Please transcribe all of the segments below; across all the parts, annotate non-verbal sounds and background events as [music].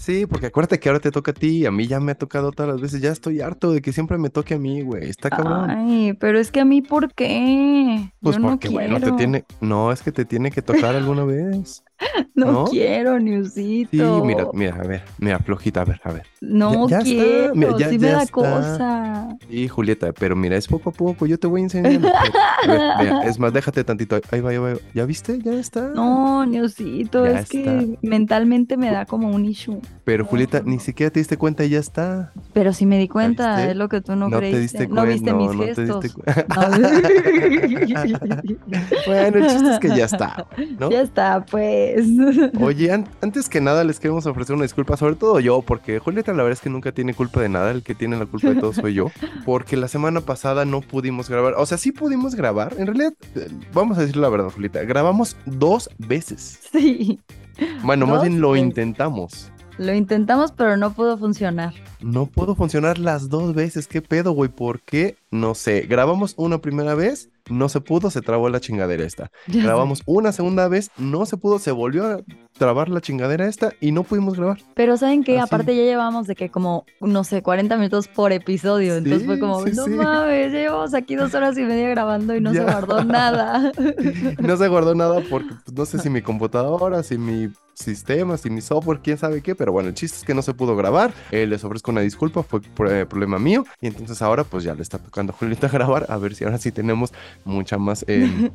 Sí, porque acuérdate que ahora te toca a ti, a mí ya me ha tocado todas las veces, ya estoy harto de que siempre me toque a mí, güey, está cabrón. Ay, pero es que a mí, ¿por qué? Pues Yo no porque, bueno, te tiene, no, es que te tiene que tocar alguna vez. [laughs] No, ¿no? quiero, Sí, Niusito. mira, mira, a ver, mira, flojita, a ver, a ver. No ya quiero, mira, ya- sí me ya da está. cosa. Sí, Julieta, pero mira, es poco a poco, yo te voy enseñando. A ver, mira, es más, déjate tantito, ahí va, ahí va. ¿Ya viste? Ya está. No, Niusito, Ya es que mentalmente me da como un issue. Pero Julieta, ni siquiera te diste cuenta y ya está. Pero si me di cuenta, es lo que tú no, No te creíste. diste no viste mis no te gestos. diste [laughs] Bueno, el chiste es que ya está, [laughs] ¿no? Ya está, pues. [laughs] Oye, an- antes que nada les queremos ofrecer una disculpa, sobre todo yo, porque Julieta la verdad es que nunca tiene culpa de nada, el que tiene la culpa de todo soy yo, [laughs] porque la semana pasada no pudimos grabar, o sea, sí pudimos grabar, en realidad, eh, vamos a decir la verdad, Julieta, grabamos dos veces, Sí, bueno, más ¿Dos bien lo veces? intentamos, lo intentamos, pero no pudo funcionar. no pudo funcionar las dos veces, ¿qué pedo, güey? ¿Por qué? No sé, grabamos una primera vez, no se pudo, se trabó la chingadera esta. Ya sé. Grabamos una segunda vez, no se pudo, se volvió a trabar la chingadera esta y no pudimos grabar. Pero ¿saben? Así. Aparte ya llevamos de que como, no sé, 40 minutos por episodio. Entonces fue como, sí, no sí. mames, ya llevamos aquí dos horas y media grabando y no se guardó nada. [laughs] No se guardó nada porque pues, no sé si mi computadora, si mi sistema, si mi software, quién sabe qué, pero bueno, el chiste es que no se pudo grabar. Eh, les ofrezco una disculpa, fue eh, problema mío. Y entonces ahora pues ya le está tocando a Julieta [laughs] grabar, a ver si ahora sí tenemos mucha más [laughs] eh,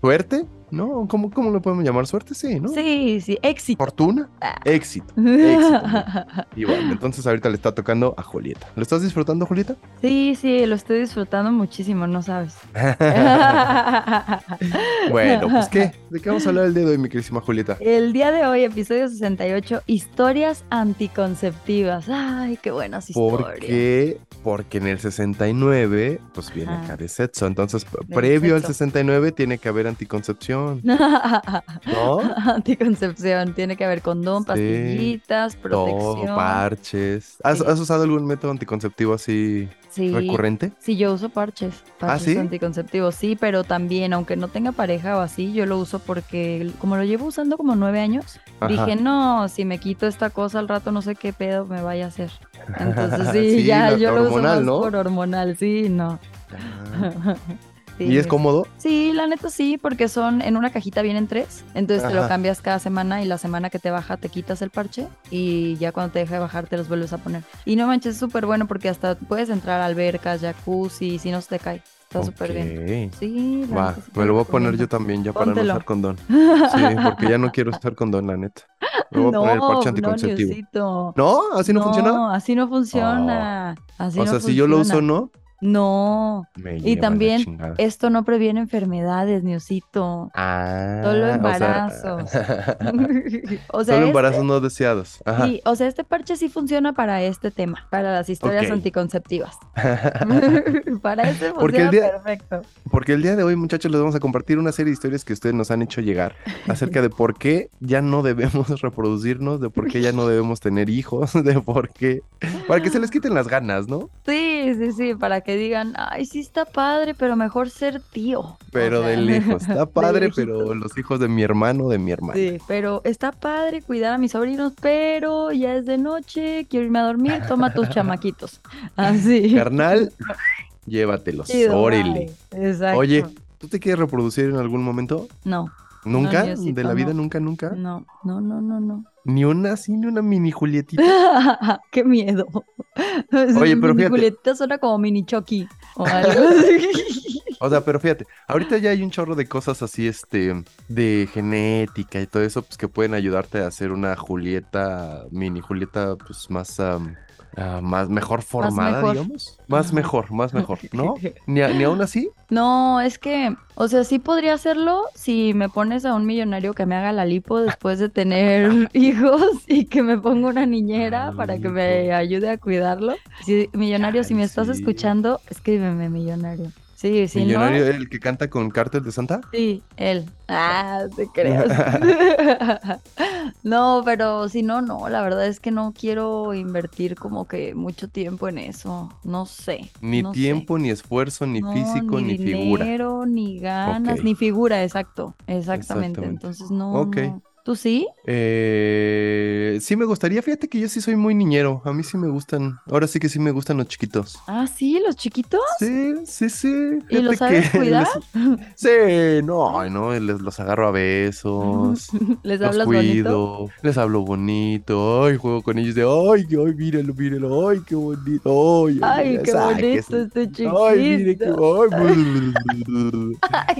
suerte, ¿no? ¿Cómo, ¿Cómo lo podemos llamar? Suerte, sí, ¿no? Sí, sí, éxito. Fortuna, Ah. éxito. [laughs] Éxito. Y bueno, entonces ahorita le está tocando a Julieta. ¿Lo estás disfrutando, Julieta? Sí, sí, lo estoy disfrutando muchísimo, no sabes. [laughs] bueno, pues ¿qué? ¿De qué vamos a hablar el día de hoy, mi querísima Julieta? El día de hoy, episodio 68, historias anticonceptivas. Ay, qué buenas historias. ¿Por qué? Porque en el 69, pues viene acá de sexo. Entonces, Del previo al sexo. 69 tiene que haber anticoncepción, [laughs] ¿no? Anticoncepción, [laughs] tiene que haber condón, Sí, pastillitas, protección. Todo, parches. ¿Has, Sí. has usado algún método anticonceptivo así Sí, recurrente? sí, yo uso parches, parches ¿sí? anticonceptivos, sí, pero también, aunque no tenga pareja o así, yo lo uso porque como lo llevo usando como nueve años, Ajá. dije, no, si me quito esta cosa al rato no sé qué pedo me vaya a hacer. Entonces [laughs] sí, ya yo lo uso hormonal, más ¿no? por hormonal, sí, no. Ah. Sí, ¿Y es cómodo? Sí, la neta sí, porque son en una cajita vienen tres, entonces te lo cambias cada semana y la semana que te baja te quitas el parche y ya cuando te deja de bajar te los vuelves a poner. Y no manches, es súper bueno porque hasta puedes entrar a albercas, jacuzzi, si no se te cae. Está súper bien. Sí, la Va, me lo voy a poner yo también ya para no usar condón. [laughs] Sí, porque ya no quiero usar condón, la neta. Me voy a poner el parche anticonceptivo. No. ¿No? ¿Así no, funciona? así no funciona. Así o no sea, si yo lo uso. ¿no? No, Me Y también esto no previene enfermedades, Niosito. Ah, Solo o sea, embarazos. [laughs] [laughs] o sea, Solo este- embarazos no deseados. Ajá. sí, o sea, este parche sí funciona para este tema, para las historias anticonceptivas. [laughs] para este Porque el funciona día- perfecto. Porque el día de hoy, muchachos, les vamos a compartir una serie de historias que ustedes nos han hecho llegar acerca de por qué ya no debemos reproducirnos, de por qué ya no debemos tener hijos, de por qué. Para que se les quiten las ganas, ¿no? Sí, sí, sí, para que digan, ay, sí está padre, pero mejor ser tío. O Pero sea, de lejos. Está [laughs] padre, pero los hijos de mi hermano, de mi hermana. Sí, pero está padre cuidar a mis sobrinos, pero ya es de noche, quiero irme a dormir, toma tus [laughs] chamaquitos. Así. Carnal, [laughs] llévatelos. Chido, Órale. Exacto. Oye, ¿tú te quieres reproducir en algún momento? No, ¿Nunca? ¿De la vida no. nunca, nunca? no, no, no, no, no. Ni una así, ni una mini Julietita. [laughs] Qué miedo. [laughs] Oye, pero mini fíjate. Julietita suena como mini Chucky o [laughs] algo. O sea, pero fíjate, ahorita ya hay un chorro de cosas así, este, de genética y todo eso, pues que pueden ayudarte a hacer una Julieta, mini Julieta, pues más, am, ah, más mejor formada, mejor. digamos. Más Ajá. mejor, más mejor, ¿no? [laughs] Ni, a- ni aún así. No, es que, o sea, sí podría hacerlo si me pones a un millonario que me haga la lipo después de tener [laughs] [laughs] hijos y que me ponga una niñera La para que me ayude a cuidarlo. Si, millonario, si me estás sí. escuchando, escríbeme, millonario. Sí, si Millonario, no, el que canta con Cártel de Santa. sí, él. Ah, te [laughs] creas. [laughs] No, pero si no, no, la verdad es que no quiero invertir como que mucho tiempo en eso. No sé. Ni no sé. tiempo, ni esfuerzo, ni No, físico, ni, figura. dinero, ni ganas, ni figura, exacto. Exactamente. Exactamente. Entonces, no, Ok. ¿Tú sí? Eh, sí me gustaría, fíjate que yo sí soy muy niñero, a mí sí me gustan, ahora sí que sí me gustan los chiquitos. Ah, sí, los chiquitos. Sí, sí, sí. ¿Y los sabes [laughs] que cuidar? les- Sí, no, no, les, los agarro a besos. [laughs] ¿Les Los hablas bonito? cuido, les hablo bonito, ay, juego con ellos de, ay, ay, míralo, míralo, ay, qué bonito, ay, qué ay, bonito este chiquito. Ay, mire qué, ay,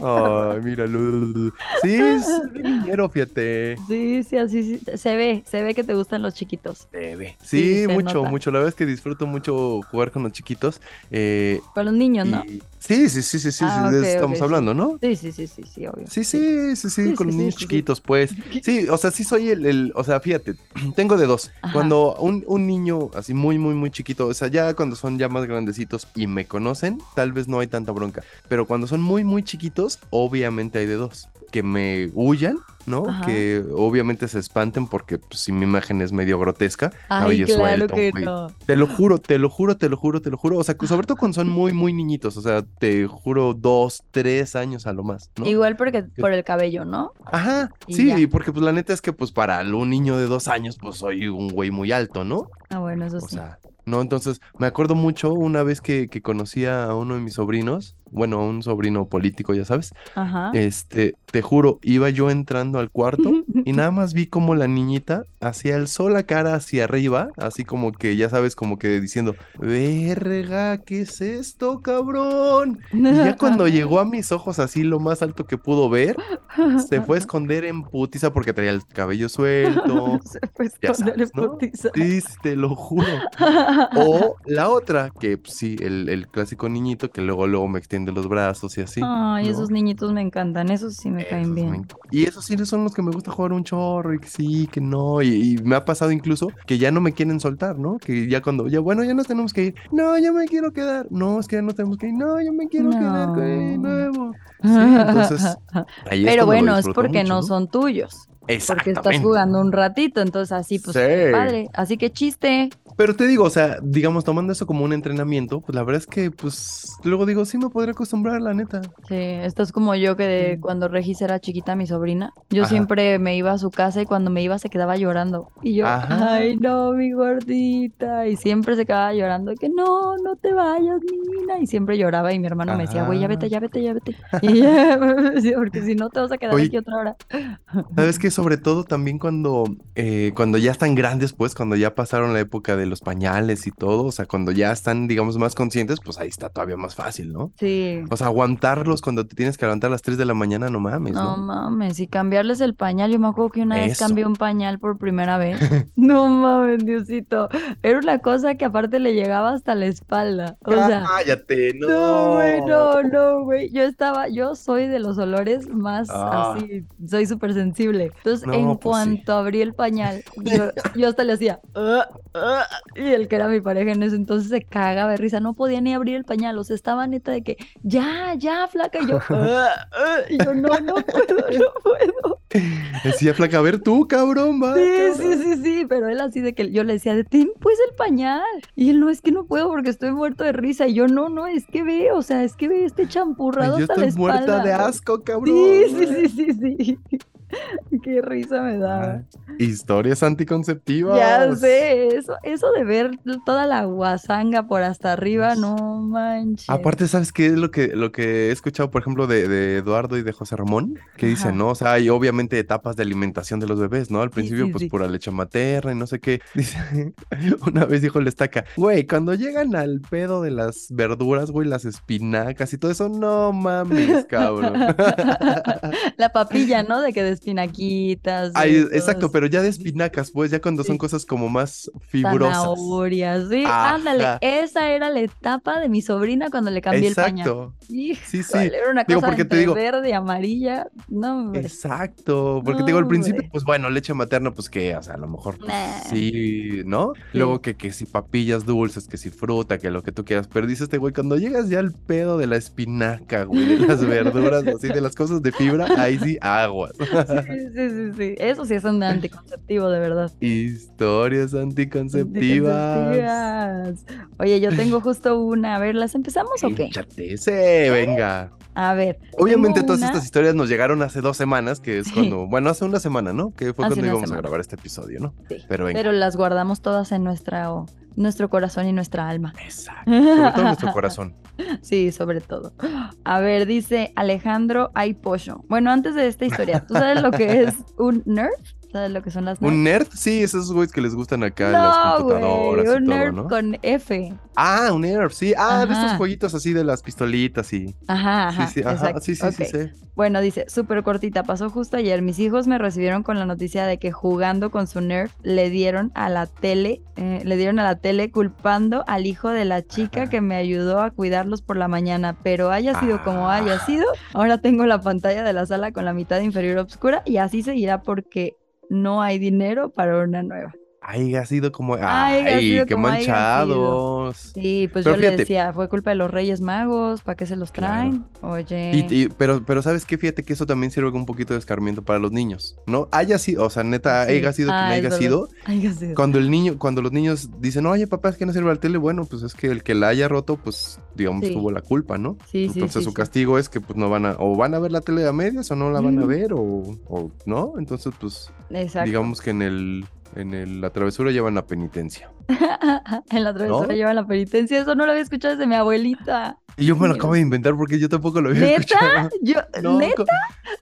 ay, míralo. Sí, bien niñero, fíjate. Sí, sí, así sí. Se ve, se ve que te gustan los chiquitos. Bebé. Sí, Sí, se mucho, nota. mucho. La verdad es que disfruto mucho jugar con los chiquitos. eh, Para los niños, ¿no? Sí, sí, sí, sí, sí, Ah, sí, de ok, eso estamos hablando, ¿no? Sí, sí, sí, sí, sí, obvio. Sí, sí, sí, sí, Sí, con sí, los niños sí, sí. chiquitos, pues. [laughs] Sí, o sea, sí soy el, el- o sea, fíjate, [clears throat] tengo de dos. Ajá. Cuando un, un niño así muy, muy, muy chiquito, o sea, ya cuando son ya más grandecitos y me conocen, tal vez no hay tanta bronca. Pero cuando son muy, muy chiquitos, obviamente hay de dos. Que me huyan, ¿no? Ajá. Que obviamente se espanten porque pues, si mi imagen es medio grotesca, Ay, claro suelto, que no. Te lo juro, te lo juro, te lo juro, te lo juro. O sea, que sobre todo cuando son muy, muy niñitos. O sea, te juro dos, tres años a lo más, ¿no? Igual porque por el cabello, ¿no? Ajá, Y sí, ya. porque pues la neta es que pues para un niño de dos años pues soy un güey muy alto, ¿no? Ah, bueno, eso O sí. sea, no, entonces me acuerdo mucho una vez que, que conocí a uno de mis sobrinos, bueno, a un sobrino político, ya sabes, Ajá. este, te juro, iba yo entrando al cuarto [laughs] y nada más vi como la niñita hacía alzó la cara hacia arriba, así como que, ya sabes, como que diciendo, verga, ¿qué es esto, cabrón? Y ya cuando [laughs] llegó a mis ojos así lo más alto que pudo ver, se fue a esconder en putiza porque traía el cabello suelto. [laughs] Se fue a esconder en sabes, ¿no? putiza. Sí, sí, te lo juro. O la otra, que pues, sí, el, el clásico niñito que luego, luego me extiende los brazos y así. Ay, ¿no? esos niñitos me encantan, esos sí me caen Esos bien. Y esos sí son los que me gusta jugar un chorro y que sí, que no. Y, y me ha pasado incluso que ya no me quieren soltar, ¿no? Que ya cuando, ya bueno, ya nos tenemos que ir. No, ya me quiero quedar. No, es que ya no tenemos que ir. No, yo me quiero quedar con el nuevo. [laughs] Sí, entonces, ahí Pero bueno, es porque mucho, no son tuyos, porque estás jugando un ratito, entonces así pues Sí. padre, así que chiste. Pero te digo, o sea, digamos, tomando eso como un entrenamiento, pues la verdad es que, pues, luego digo, sí me podría acostumbrar, la neta. Sí, estás como yo que de cuando Regis era chiquita, mi sobrina, yo Ajá. siempre me iba a su casa y cuando me iba se quedaba llorando. Y yo, Ajá. ay no, mi gordita. Y siempre se quedaba llorando, que no, no te vayas, Nina. Y siempre lloraba y mi hermano me decía, güey, ya vete, ya vete, ya vete. [laughs] Y ya, [laughs] porque si no te vas a quedar Oye, aquí otra hora. ¿Sabes que Sobre todo también cuando, eh, cuando ya están grandes, pues, cuando ya pasaron la época de los pañales y todo, o sea, cuando ya están, digamos, más conscientes, pues ahí está todavía más fácil, ¿no? Sí. O sea, aguantarlos cuando te tienes que levantar a las 3 de la mañana, no mames, No ¿no? mames, y cambiarles el pañal. Yo me acuerdo que una vez cambié un pañal por primera vez. [laughs] No mames, Diosito. Era una cosa que aparte le llegaba hasta la espalda. O sea, Cállate, no. no, güey, no, no, güey. Yo estaba, yo soy de los olores más Ah. así, soy súper sensible. Entonces, No, en pues sí. cuanto abrí el pañal, [laughs] yo, yo hasta le hacía, "Ah, ah", y el que era mi pareja en ese entonces se cagaba de risa, no podía ni abrir el pañal, o sea, estaba neta de que, ya, ya, flaca, y yo, [laughs] "Ah, ah", y yo, no, no puedo, no puedo. Decía flaca, a ver tú, cabrón, va. Sí, cabrón". sí, sí, sí, pero él así de que yo le decía, detén pues el pañal. Y él, no, es que no puedo porque estoy muerto de risa. Y yo, no, no, es que ve, o sea, es que ve este Ay, champurrado yo hasta la estoy muerta de espalda". asco, cabrón. Sí, sí, sí, sí, sí. [laughs] Qué risa me daba. Ah, Historias anticonceptivas. Ya sé, eso, eso de ver toda la guasanga por hasta arriba, no manches. Aparte, ¿sabes qué es lo que, lo que he escuchado, por ejemplo, de, de Eduardo y de José Ramón? Que dicen. ¿no? O sea, hay obviamente etapas de alimentación de los bebés, ¿no? Al principio, sí, pues sí. pura leche materna y no sé qué. [laughs] Dice, una vez dijo el estaca, güey, cuando llegan al pedo de las verduras, güey, las espinacas y todo eso, no mames, cabrón. [laughs] La papilla, ¿no? De que de espinaquitas. Ay, exacto, pero ya de espinacas, pues ya cuando son cosas como más fibrosas. Zanahorias, sí, Ajá. ándale, esa era la etapa de mi sobrina cuando le cambié el pañal. Exacto. Sí, sí. era una Digo, cosa porque te entre digo- verde y amarilla, no, hombre. Exacto, porque te digo, al principio, pues bueno, leche materna, pues que, o sea, a lo mejor pues, Nah. sí, ¿no? Sí. Luego que, que si papillas dulces, que si fruta, que lo que tú quieras, pero dice este güey, cuando llegas ya al pedo de la espinaca, güey, de las verduras, así, de las cosas de fibra, ahí sí, aguas. Sí, sí, sí. Eso sí es un anticonceptivo, de verdad. Historias anticonceptivas. Anticonceptivas. Oye, yo tengo justo una. A ver, ¿las empezamos o qué? Échate, venga. A ver. Obviamente todas una- estas historias nos llegaron hace dos semanas, que es Sí. cuando, bueno, hace una semana, ¿no? Que fue Hace cuando íbamos a grabar este episodio, ¿no? Sí, Pero venga. Pero las guardamos todas en nuestra, nuestro corazón y nuestra alma. Exacto. Sobre todo nuestro corazón. [laughs] Sí, sobre todo. A ver, dice Alejandro Ay Pollo. Bueno, antes de esta historia, ¿tú sabes lo que es un nerf? ¿Sabes lo que son las? ¿Un nerd? Sí, esos güeyes que les gustan acá en las No, güey, computadoras un y todo, nerf ¿no? con F. Ah, un nerf, sí. Ah, de estos jueguitos así de las pistolitas y. Ajá, ajá, sí, sí, ajá, sí, sí, sí, sí. Bueno, dice, súper cortita, pasó justo ayer. Mis hijos me recibieron con la noticia de que jugando con su Nerf le dieron a la tele, eh, le dieron a la tele culpando al hijo de la chica Ajá. que me ayudó a cuidarlos por la mañana. Pero haya sido como haya Ah. sido, ahora tengo la pantalla de la sala con la mitad inferior oscura y así seguirá porque no hay dinero para una nueva. Ay, ha sido como. Ay, sido qué como haya sido. manchados. Sí, pues Pero yo le decía, fue culpa de los Reyes Magos, ¿para qué se los Claro. traen? Oye. Y, y- pero, pero sabes qué, fíjate que eso también sirve como un poquito de escarmiento para los niños, ¿no? Haya sido, o sea, neta, Sí. haya sido quien Ah, haya sido, Ay, qué sé. cuando el niño, cuando los niños dicen, oye, papá, es que no sirve la tele, bueno, pues es que el que la haya roto, pues, digamos, Sí. tuvo la culpa, ¿no? Sí, sí, Entonces su castigo es que, pues, no van a, o van a ver la tele a medias o no la van a ver, o, o no, entonces, pues, Exacto. digamos que en el, en el, la travesura llevan la penitencia. [laughs] en la travesura ¿No? lleva la penitencia. Eso no lo había escuchado desde mi abuelita. Y yo me lo acabo de inventar porque yo tampoco lo había ¿Neta? escuchado. Yo, No, ¿Neta?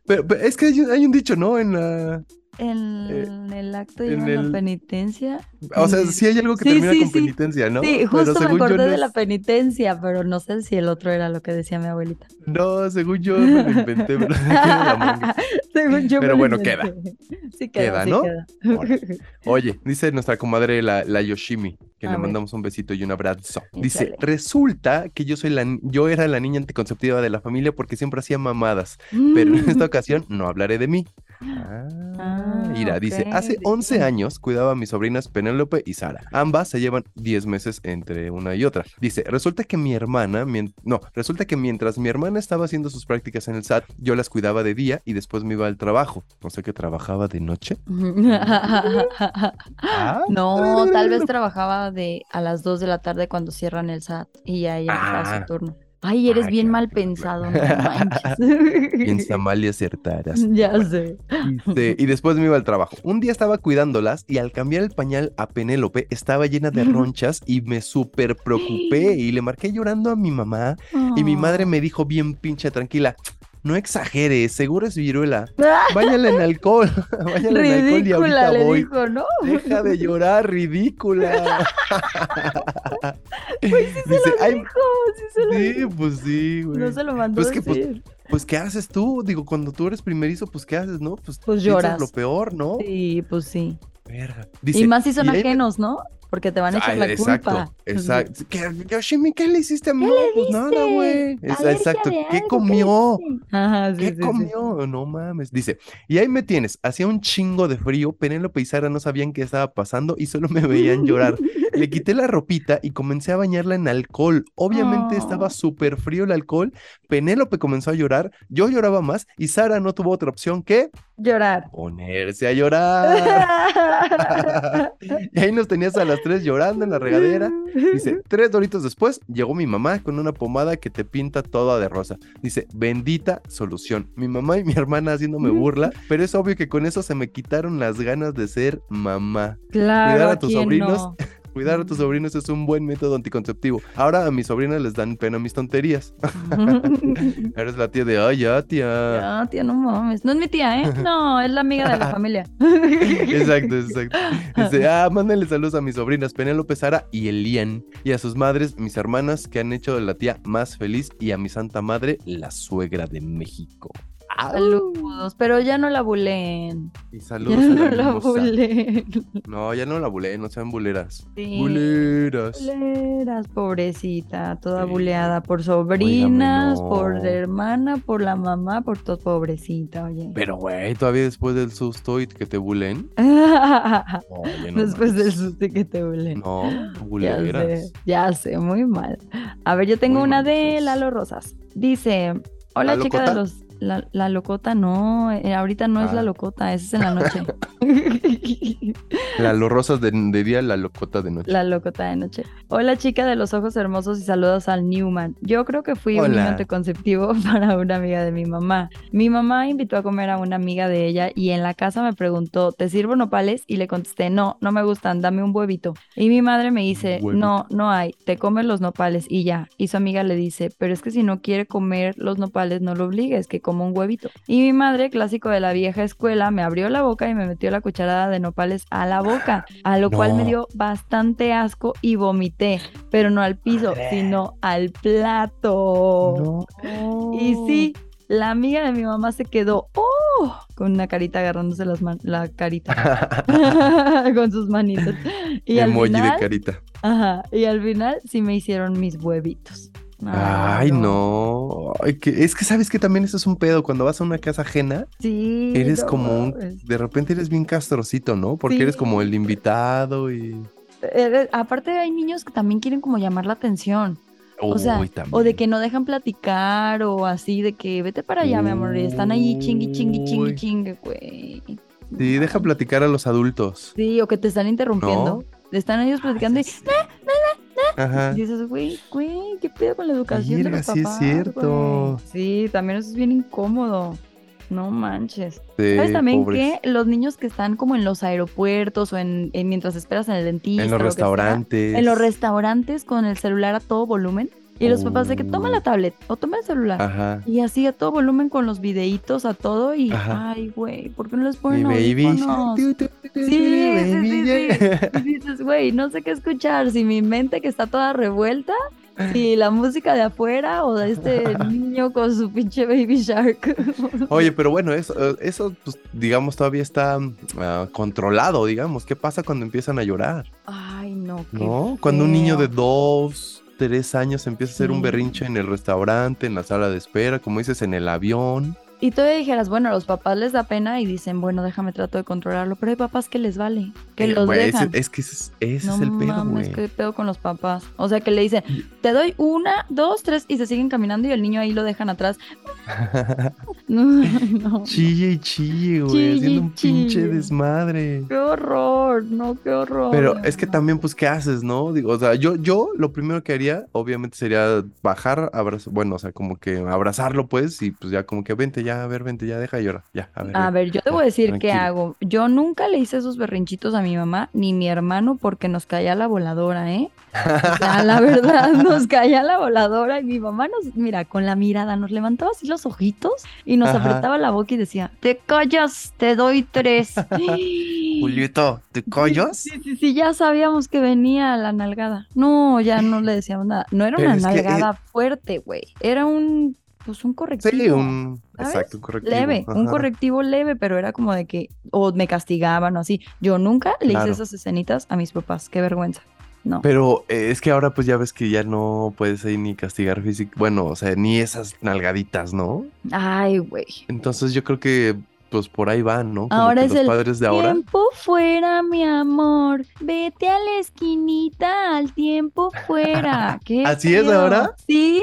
pero, pero es que hay un dicho, ¿no? En la, En el acto la el- penitencia. O sea, Mm. sí hay algo que Sí, termina sí, con sí. penitencia, ¿no? Sí, Pero justo me acordé no de la penitencia, pero no sé si el otro era lo que decía mi abuelita. No, según yo me lo inventé. [laughs] [laughs] Según yo. Pero me bueno, queda. inventé. Sí queda, Queda, sí ¿no? queda. Órale. [laughs] Oye, dice nuestra comadre la, la Yoshimi, que A le ver. mandamos un besito y un abrazo. Dice, resulta que yo soy la, yo era la niña anticonceptiva de la familia porque siempre hacía mamadas, pero en esta ocasión no hablaré de mí. Ah, Ah, mira, dice, hace ¿de 11 quién? años cuidaba a mis sobrinas Penélope y Sara. Ambas se llevan 10 meses entre una y otra. Dice, resulta que mi hermana, no, resulta que mientras mi hermana estaba haciendo sus prácticas en el SAT, yo las cuidaba de día y después me iba al trabajo. No sé qué trabajaba de noche. [laughs] Ah, No, tal vez trabajaba de a las 2 de la tarde cuando cierran el SAT y ya entraba Ah. su turno. Ay, eres Ah, bien mal pensado, no [laughs] manches. Piensa [laughs] mal y acertarás. [laughs] Ya sé. Dice, y después me iba al trabajo. Un día estaba cuidándolas y al cambiar el pañal a Penélope estaba llena de ronchas y me súper preocupé [gasps] y le marqué llorando a mi mamá y mi madre me dijo bien pinche tranquila, no exageres, seguro es viruela. [laughs] Váyale en alcohol, [laughs] váyale en alcohol y ahorita le voy. dijo, ¿no? Deja de llorar, ridícula. [laughs] Dice, "Ay, Dijo, sí se lo sí, dijo. pues sí, güey. No se lo mandó Pues que, pues, decir. Pues, ¿qué haces tú? Digo, cuando tú eres primerizo, pues, ¿qué haces, no? Pues, Pues lloras. lo peor, ¿no? Sí, pues sí. Verga. y más si son "Y ahí me- ajenos, ¿no? Porque te van a echar la exacto, culpa. exacto. ¿Qué, Yoshimi, ¿qué le hiciste a mí? ¿Qué No, le pues nada, diste? güey. Exacto. ¿Qué algo, ¿qué comió? Ajá, sí, ¿Qué sí, sí. comió? No mames. Dice, y ahí me tienes. Hacía un chingo de frío. Penélope y Sara no sabían qué estaba pasando y solo me veían llorar. Le quité la ropita y comencé a bañarla en alcohol. Obviamente Oh. estaba súper frío el alcohol. Penélope comenzó a llorar. Yo lloraba más y Sara no tuvo otra opción que Llorar. ponerse a llorar. [laughs] [laughs] y ahí nos tenías a las tres llorando en la regadera. Dice, [laughs] tres doritos después llegó mi mamá con una pomada que te pinta toda de rosa. Dice, bendita solución. Mi mamá y mi hermana haciéndome burla, pero es obvio que con eso se me quitaron las ganas de ser mamá. Claro, Cuidar a ¿a tus sobrinos no? Cuidar a tus sobrinos es un buen método anticonceptivo. Ahora a mis sobrinas les dan pena mis tonterías. [laughs] Eres la tía de, ay, ya, tía. Ya, tía, no mames. No es mi tía, ¿eh? No, es la amiga de la familia. [laughs] Exacto, exacto. Dice, ah, mándale saludos a mis sobrinas Penélope, Sara y Elian. Y a sus madres, mis hermanas, que han hecho de la tía más feliz. Y a mi santa madre, la suegra de México. ¡Au! Saludos, pero ya no la buleen. Y Ya saludos a no la la buleen. No, ya no la buleen, no sean buleras. Sí. Buleras. Buleras, pobrecita, toda Sí. buleada por sobrinas, no. por hermana, por la mamá, por todo, pobrecita, oye. Pero, güey, todavía después del susto y que te bulen. [laughs] Oye, no Después del susto que te buleen. No, Ya buleras. sé, ya sé, muy mal. A ver, yo tengo Muy una mal, de pues. Lalo Rosas. Dice, hola ¿Lalo chica de los... La, la locota no, eh, ahorita no es la Ah. locota, esa es en la noche. [laughs] La los rosas de, de día, la locota de noche. La locota de noche. Hola chica de los ojos hermosos y saludos al Newman. Yo creo que fui un Hola. anticonceptivo [laughs] para una amiga de mi mamá. Mi mamá invitó a comer a una amiga de ella y en la casa me preguntó, ¿te sirvo nopales? Y le contesté, no, no me gustan, dame un huevito. Y mi madre me dice, Huevito. no, no hay, te comes los nopales y ya. Y su amiga le dice, pero es que si no quiere comer los nopales, no lo obligues, que coma un huevito. Y mi madre, clásico de la vieja escuela, me abrió la boca y me metió la cucharada de nopales a la boca, a lo cual me dio bastante asco y vomité, pero no al piso, sino al plato. No. Y sí, la amiga de mi mamá se quedó, ¡oh! Con una carita agarrándose las man- la carita [laughs] [laughs] con sus manitos. Y al Emoji final, de carita. ajá, y al final sí me hicieron mis huevitos. Ay, no. Es que sabes que también eso es un pedo. Cuando vas a una casa ajena, Sí. eres no como un. De repente eres bien castrocito, ¿no? Porque eres como Sí. el invitado y. Aparte hay niños que también quieren como llamar la atención. O sea, o de que no dejan platicar o así, de que vete para allá, mi amor, y están ahí chingui, chingui, chingui, chingue, güey. Sí, deja platicar a los adultos. Sí, o que te están interrumpiendo. Están ellos platicando y Sí. Ajá. y dices, güey, güey, ¿qué pedo con la educación de Verga, los sí es papás, cierto. güey? Sí, también eso es bien incómodo. No manches. Sí, ¿Sabes también pobres. que los niños que están como en los aeropuertos o en, en- mientras esperas en el dentista En los sea, restaurantes. en los restaurantes con el celular a todo volumen y los papás de que toma la tablet o toma el celular Ajá. y así a todo volumen con los videitos a todo y Ajá. ay güey ¿por qué no les ponen baby. Sí, sí, [laughs] sí, dices güey no sé qué escuchar si mi mente que está toda revuelta si la música de afuera o de este [laughs] niño con su pinche baby shark [laughs] Oye, pero bueno, eso, eso pues, digamos, todavía está ah, controlado, digamos. ¿Qué pasa cuando empiezan a llorar? ay no qué ¿No? Cuando un niño de dos, tres años empieza a hacer un berrinche en el restaurante, en la sala de espera, como dices, en el avión. Y todavía dijeras, bueno, a los papás les da pena y dicen, bueno, déjame trato de controlarlo, pero hay papás que les vale, que Eh, los ese- dejan. es que ese, es- ese no es el pedo, güey. qué pedo con los papás. O sea, que le dicen, te doy una, dos, tres, y se siguen caminando y el niño ahí lo dejan atrás. [laughs] No, no. chille y chille, güey, haciendo un pinche desmadre. Qué horror, no, qué horror. Pero es que también, pues, ¿qué haces, no? Digo, o sea, yo, yo lo primero que haría, obviamente, sería bajar, abrazar, bueno, o sea, como que abrazarlo, pues, y pues ya como que vente ya, a ver, vente ya, deja de llorar, ya, a ver. A ven". ver, yo te ya, voy a decir qué hago. Yo nunca le hice esos berrinchitos a mi mamá ni mi hermano porque nos caía la voladora, ¿eh? O sea, la [laughs] verdad, nos caía la voladora y mi mamá nos, mira, con la mirada nos levantaba así los ojitos y nos Ajá. apretaba la boca y decía, te callas, te doy tres. [laughs] [laughs] Julieta, ¿te callas? Sí, sí, sí, ya sabíamos que venía la nalgada. No, ya no le decíamos nada. No era Pero una que, eh, nalgada fuerte, güey. Era un, pues un correctivo. Sí, un, ¿sabes? exacto, un correctivo. Leve, un ajá. correctivo leve, pero era como de que, o me castigaban o así. Yo nunca le Claro. hice esas escenitas a mis papás, qué vergüenza. No. Pero eh, es que ahora pues ya ves que ya no puedes ahí ni castigar físico, bueno, o sea, ni esas nalgaditas, ¿no? Ay, güey. Entonces yo creo que pues por ahí van, ¿no? Como Ahora que es los el padres de ahora. Tiempo fuera, mi amor. Vete a la esquinita, al tiempo fuera. [laughs] ¿Qué ¿Así es ahora? Sí,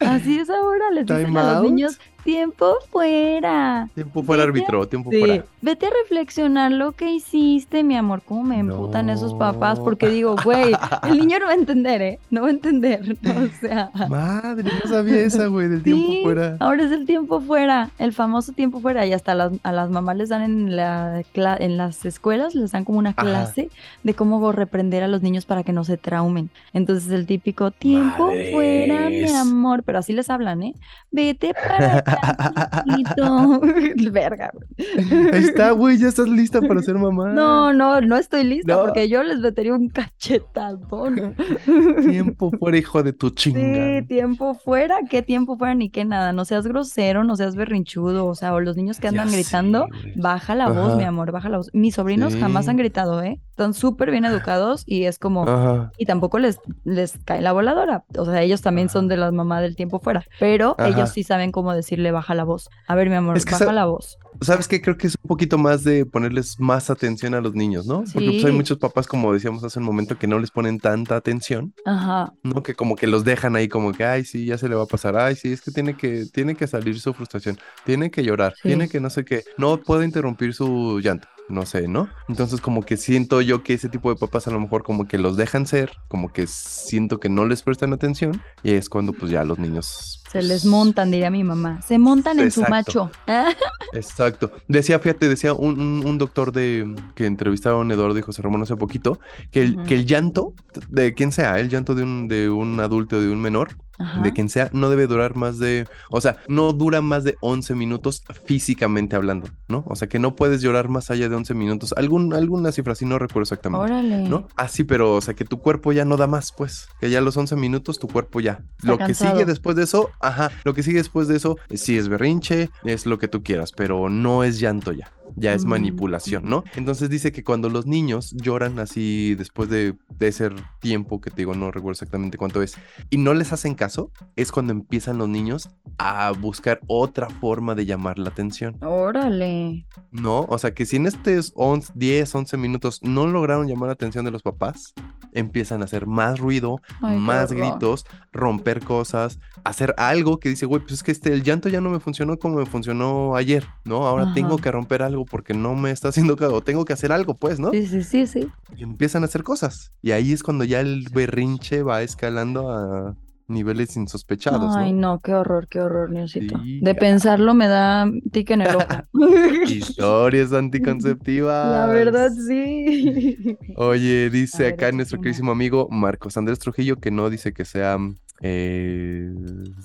así es ahora. Les dicen a los niños, tiempo fuera. Tiempo fuera Vete a- árbitro, tiempo Sí, fuera. vete a reflexionar lo que hiciste, mi amor. ¿Cómo me emputan esos papás? Porque digo, güey, el niño no va a entender, ¿eh? No va a entender. [laughs] O sea. Madre, no sabía esa, güey, del tiempo fuera. ahora es el tiempo fuera, el famoso tiempo fuera. Y hasta las- a las mamás les dan en, la, en las escuelas, les dan como una Ajá. clase de cómo reprender a los niños para que no se traumen. Entonces el típico tiempo fuera, mi amor, pero así les hablan, ¿eh? Vete para. [laughs] [laughs] Verga, güey. Ahí está, güey, ya estás lista para ser mamá. No, no, no estoy lista No. porque yo les metería un cachetadón. [laughs] Tiempo fuera, hijo de tu Sí, chinga. tiempo fuera, qué tiempo fuera ni qué nada. No seas grosero, no seas berrinchudo, o sea, o los niños que andan gritando, baja la voz, mi amor, baja la voz. Mis sobrinos jamás Sí. han gritado, ¿eh? están súper bien educados y es como, Ajá. y tampoco les, les cae la voladora. O sea, ellos también son de las mamás del tiempo fuera, pero Ajá. ellos sí saben cómo decirle baja la voz. A ver, mi amor, Es que baja la voz. ¿Sabes qué? Creo que es un poquito más de ponerles más atención a los niños, ¿no? Porque pues, hay muchos papás, como decíamos hace un momento, que no les ponen tanta atención, Ajá. ¿no? Que como que los dejan ahí como que, ay, sí, ya se le va a pasar, ay, sí, es que tiene que, tiene que salir su frustración, tiene que llorar, Sí. tiene que no sé qué, no puede interrumpir su llanto. No sé, ¿no? Entonces como que siento yo que ese tipo de papás a lo mejor como que los dejan ser, como que siento que no les prestan atención y es cuando pues ya los niños... Se les pues, montan, diría mi mamá. Se montan en su macho. Ah, [laughs] Exacto. Decía, fíjate, decía un, un- un doctor de que entrevistaron a Eduardo y José Ramón hace poquito, que el, que el llanto, de quien sea, el llanto de un, de un adulto o de un menor, Ajá. de quien sea, no debe durar más de, o sea, no dura más de 11 minutos físicamente hablando, ¿no? O sea, que no puedes llorar más allá de 11 minutos. Algún, alguna cifra así, no recuerdo exactamente. Órale. ¿No? Así, pero, o sea, que tu cuerpo ya no da más, pues. Que ya a los 11 minutos tu cuerpo ya. Está lo que sigue después de eso, ajá, lo que sigue después de eso, eh, sí es berrinche, es lo que tú quieras, pero no es llanto ya. Ya es Mm. manipulación, ¿no? Entonces dice que cuando los niños lloran así después de, de ese tiempo, que te digo, no recuerdo exactamente cuánto es, y no les hacen caso, es cuando empiezan los niños a buscar otra forma de llamar la atención. Órale. ¿no? O sea, que si en estos 11, 10, 11 minutos no lograron llamar la atención de los papás, empiezan a hacer más ruido, Ay, más gritos, romper cosas, hacer algo que dice, güey, pues es que este, el llanto ya no me funcionó como me funcionó ayer, ¿no? Ahora Ajá. tengo que romper algo porque no me está haciendo caso, tengo que hacer algo, pues, ¿no? Sí, sí, sí, sí. Y empiezan a hacer cosas. Y ahí es cuando ya el berrinche va escalando a niveles insospechados, Ay, ¿no? no, qué horror, qué horror, Niosito. Sí, De pensarlo me da tic en el ojo. [laughs] Historias anticonceptivas. La verdad, sí. Oye, dice ver, acá nuestro queridísimo amigo Marcos Andrés Trujillo que no dice que sea. Eh,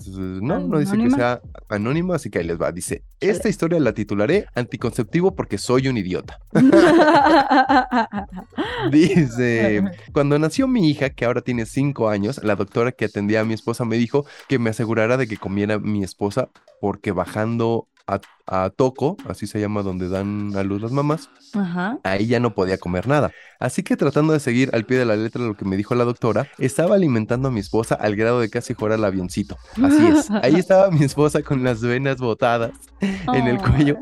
no, no dice que sea anónimo, así que ahí les va. Dice: Esta historia la titularé anticonceptivo porque soy un idiota. [laughs] Dice: Cuando nació mi hija, que ahora tiene cinco años, la doctora que atendía a mi esposa me dijo que me asegurara de que comiera mi esposa porque bajando a, a Toco, así se llama donde dan a luz las mamás, Ajá. ahí ya no podía comer nada. Así que tratando de seguir al pie de la letra lo que me dijo la doctora, estaba alimentando a mi esposa al grado de casi jugar al avioncito. Así es. Ahí estaba mi esposa con las venas botadas en el cuello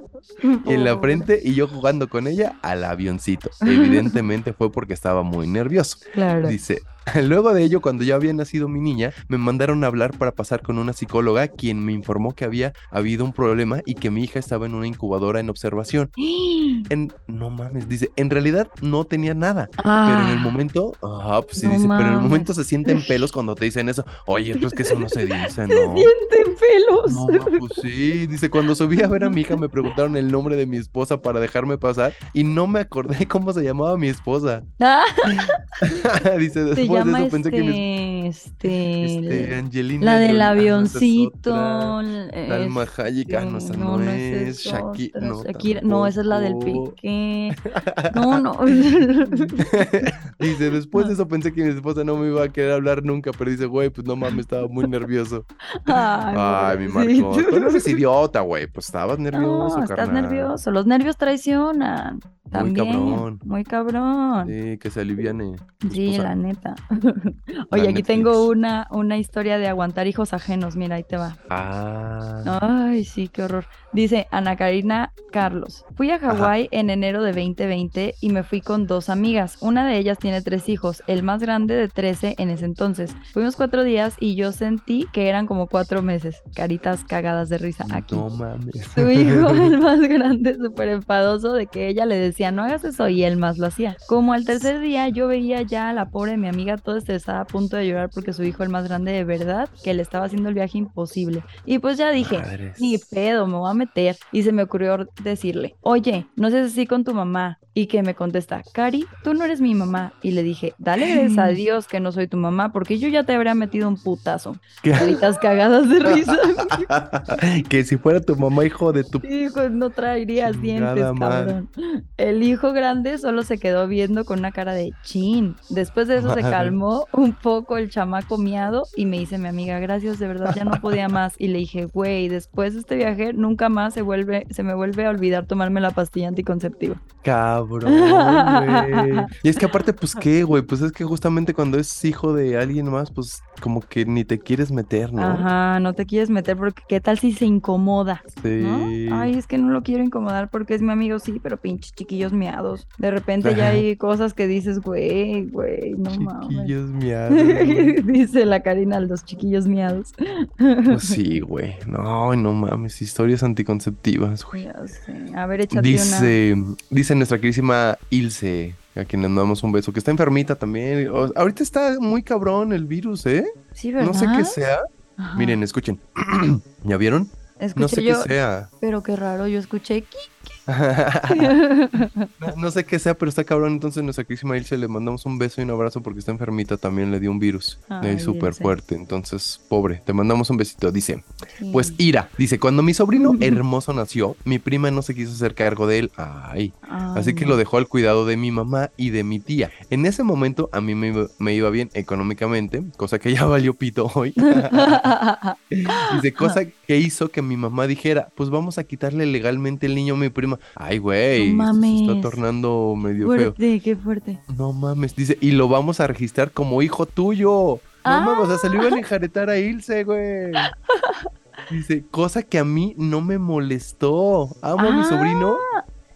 y en la frente y yo jugando con ella al avioncito. [laughs] Evidentemente fue porque estaba muy nervioso. Claro. Dice, [laughs] luego de ello, cuando ya había nacido mi niña, me mandaron a hablar para pasar con una psicóloga quien me informó que había habido un problema y que mi hija estaba en una incubadora en observación. [gasps] En, no mames, dice, en realidad no tenía nada, pero en el Ah, momento, ajá, pues sí no dice, pero en el momento se sienten [laughs] pelos cuando te dicen eso. Oye, pues que eso no se dice, [laughs] Se ¿no? sienten pelos. No, pues sí, dice, cuando subí a ver a mi hija me preguntaron el nombre de mi esposa para dejarme pasar y no me acordé cómo se llamaba mi esposa. Ah, dice, se después de llama eso [laughs] este, este, Este, Angelina la del avioncito. otra. Salma es- Hayek, ah, no, esa no, es. Shaki- otra, no, Shakira, no, esa es la del pique. [laughs] No, no. [laughs] dice, después de eso pensé que mi esposa no me iba a querer hablar nunca, pero dice, güey, pues no mames, estaba muy nervioso. Ay, Ay, mi. Marco, tú no eres idiota, güey, pues estabas nervioso, No, estás carnal. nervioso. Los nervios traicionan. Muy También. cabrón. Muy cabrón. Sí, que se aliviane. Sí, la neta. [laughs] Oye, aquí tengo una, una historia de aguantar hijos ajenos. Mira, ahí te va. Ah. Ay, sí, qué horror. Dice Ana Karina Carlos. Fui a Hawái en enero de 2020 y me fui con dos amigas. Una de ellas tiene tres hijos, el más grande de 13 en ese entonces. Fuimos cuatro días y yo sentí que eran como cuatro meses. Caritas cagadas de risa aquí. No mames. Su hijo, [laughs] el más grande, súper enfadoso de que ella le decía, no hagas eso, y él más lo hacía. Como al tercer día, yo veía ya a la pobre mi amiga toda estresada, a punto de llorar porque su hijo, el más grande de verdad, que le estaba haciendo el viaje imposible. Y pues ya dije, Madres. ni pedo, me voy a meter. Y se me ocurrió decirle, oye, no seas así con tu mamá. Y que me contesta, Cari, tú no eres mi mamá. Y le dije, dale gracias a Dios que no soy tu mamá, porque yo ya te habría metido un putazo. ¿Qué? Caritas cagadas de risa. [laughs] que si fuera tu mamá, hijo de tu Hijo, no traerías Chingada dientes, cabrón. El hijo grande solo se quedó viendo con una cara de chin. Después de eso se Madre. [laughs] calmó un poco el chamaco miado y me dice mi amiga, gracias, de verdad, ya no podía más. Y le dije, güey, después de este viaje nunca más se vuelve, se me vuelve a olvidar tomarme la pastilla anticonceptiva. Cabrón, güey. Y es que aparte, pues qué, güey, pues es que justamente cuando es hijo de alguien más, pues como que ni te quieres meter, ¿no? Ajá, no te quieres meter porque qué tal si se incomoda. ¿no? Sí. Ay, es que no lo quiero incomodar porque es mi amigo, sí, pero pinches chiquillos miados. De repente ya hay cosas que dices, güey, güey, no mames. Chiquillos miados. [laughs] Dice la Karina, los chiquillos miados. Pues sí, güey. No, no mames, historias anticonceptivas, güey. A ver, échate una. Dice, dice nuestra queridísima Ilse, a quien le damos un beso, que está enfermita también. O- ahorita está muy cabrón el virus, ¿eh? Sí, ¿verdad? No sé qué sea. Ajá. Miren, escuchen. [clears throat] ¿Ya vieron? Escuché No sé yo, qué sea. pero qué raro, yo escuché. "Ki". No, no sé qué sea, pero está cabrón. Entonces, nuestra queridísima Ilse le mandamos un beso y un abrazo porque está enfermita. También le dio un virus. Ay, eh, súper Ilse. fuerte. Entonces, pobre. Te mandamos un besito. Dice. Sí. Pues Ira, dice, cuando mi sobrino [laughs] hermoso nació, mi prima no se quiso hacer cargo de él. Ay. Así Ay, que lo dejó al cuidado de mi mamá y de mi tía. En ese momento a mí me iba, me iba bien económicamente, cosa que ya valió pito hoy. [laughs] Dice, cosa que hizo que mi mamá dijera, pues vamos a quitarle legalmente el niño a mi prima. Ay, güey, No se está mames. tornando medio feo. fuerte, qué fuerte. No mames, dice, y lo vamos a registrar como hijo tuyo. No Ah. mames, o sea, se lo iban a enjaretar a Ilse, güey. [laughs] Dice, cosa que a mí no me molestó. Amo a mi Ah. sobrino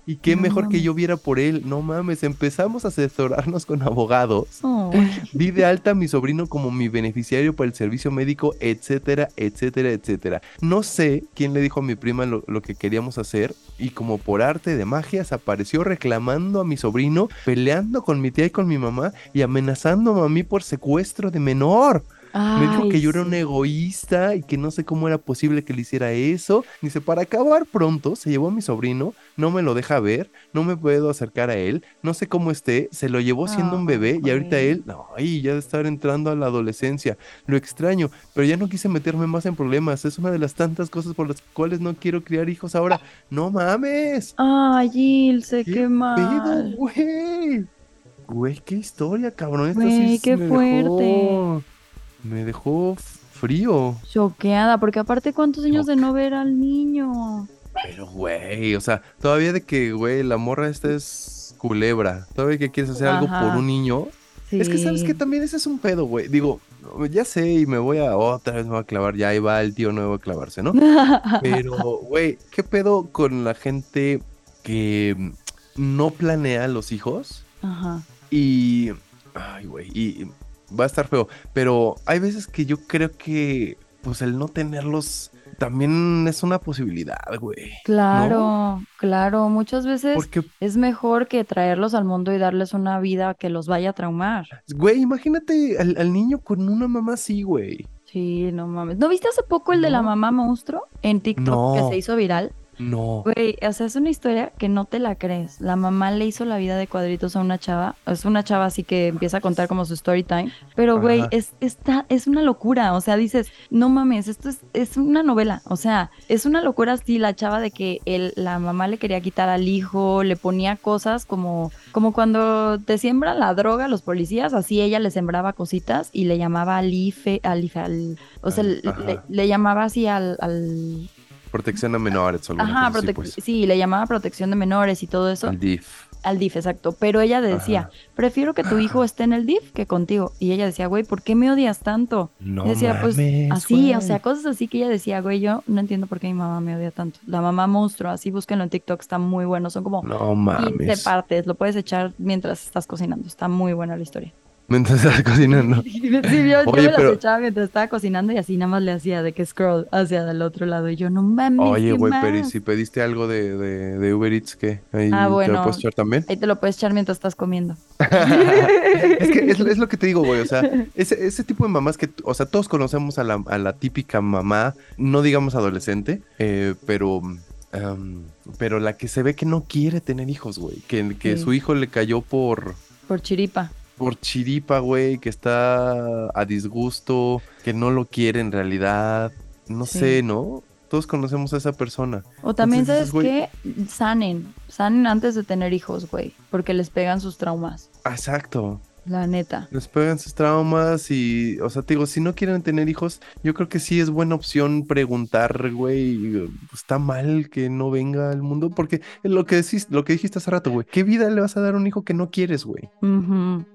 y qué No mejor que yo viera por él. No mames, empezamos a asesorarnos con abogados. Ay, Di de alta a mi sobrino como mi beneficiario para el servicio médico, etcétera, etcétera, etcétera. No sé quién le dijo a mi prima lo, lo que queríamos hacer y como por arte de magia se apareció reclamando a mi sobrino, peleando con mi tía y con mi mamá y amenazando a mí por secuestro de menor. Me dijo que yo era un egoísta y que no sé cómo era posible que le hiciera eso. Dice, para acabar pronto, se llevó a mi sobrino, no me lo deja ver, no me puedo acercar a él, no sé cómo esté, se lo llevó siendo un Ay, bebé y ahorita él, ay, ya de estar entrando a la adolescencia. Lo extraño, pero ya no quise meterme más en problemas. Es una de las tantas cosas por las cuales no quiero criar hijos ahora. No mames. Ay, Ilse, qué, mal. güey? Güey, qué historia, cabrón. Güey, sí qué fuerte. dejó- me dejó frío. Choqueada, porque aparte, ¿cuántos años de no ver al niño? Pero, güey, o sea, todavía de que, güey, la morra esta es culebra. Todavía que quieres hacer algo por un niño. Es que, ¿sabes Sí. que También ese es un pedo, güey. Digo, ya sé y me voy a otra vez me voy a clavar. Ya ahí va el tío nuevo a clavarse, ¿no? [laughs] Pero, güey, ¿qué pedo con la gente que no planea los hijos? Ajá. Y. Ay, güey. Y va a estar feo. Pero hay veces que yo creo que. Pues el no tenerlos también es una posibilidad, güey. Claro, claro. Muchas veces Porque, es mejor que traerlos al mundo y darles una vida que los vaya a traumar. güey, imagínate al, al niño con una mamá así, güey. Sí, no mames. ¿No viste hace poco el de la mamá monstruo en TikTok No. que se hizo viral? No. Güey, o sea, es una historia que no te la crees. La mamá le hizo la vida de cuadritos a una chava. Es una chava así que empieza a contar como su story time. Pero, güey, es, está, es una locura. O sea, dices, no mames, esto es, es una novela. O sea, es una locura así la chava de que el, la mamá le quería quitar al hijo, le ponía cosas como, como cuando te siembran la droga los policías, así ella le sembraba cositas y le llamaba al IFE, al IFE, al- o sea, le, le llamaba así al- al Protección a menores Ajá, cosa así, pues. sí, le llamaba protección de menores y todo eso Al DIF. al DIF, exacto. Pero ella decía, Ajá. prefiero que tu hijo esté en el DIF que contigo. Y ella decía, güey, ¿por qué me odias tanto? No Y decía, pues mames, así, o sea, cosas así que ella decía, güey, yo no entiendo por qué mi mamá me odia tanto. La mamá monstruo, así búsquenlo en TikTok, está muy bueno. Son como No 15 mames. partes, lo puedes echar mientras estás cocinando. Está muy buena la historia. Mientras estás cocinando. [laughs] Sí, yo, yo Oye, me las pero- echaba mientras estaba cocinando y así nada más le hacía de que scroll hacia el otro lado. Y yo, no mames, Oye, ¿qué güey, pero ¿y más?". si pediste algo de, de, de Uber Eats, ¿qué? Ahí Ah, te bueno. lo puedes echar también. Ahí te lo puedes echar mientras estás comiendo. [laughs] es que es, es lo que te digo, güey. O sea, [laughs] ese, ese tipo de mamás que, o sea, todos conocemos a la, a la típica mamá, no digamos adolescente, eh, pero, pero la que se ve que no quiere tener hijos, güey. Que, que Sí. su hijo le cayó por, Por chiripa. Por chiripa, güey, que está a disgusto, que no lo quiere en realidad. No Sí. sé, ¿no? Todos conocemos a esa persona. O también, Entonces ¿sabes qué? Sanen. Sanen antes de tener hijos, güey. Porque les pegan sus traumas. Exacto. La neta. Les pegan sus traumas y, o sea, te digo, si no quieren tener hijos, yo creo que sí es buena opción preguntar, güey, está mal que no venga al mundo, porque lo que decís, lo que dijiste hace rato, güey, ¿qué vida le vas a dar a un hijo que no quieres, güey?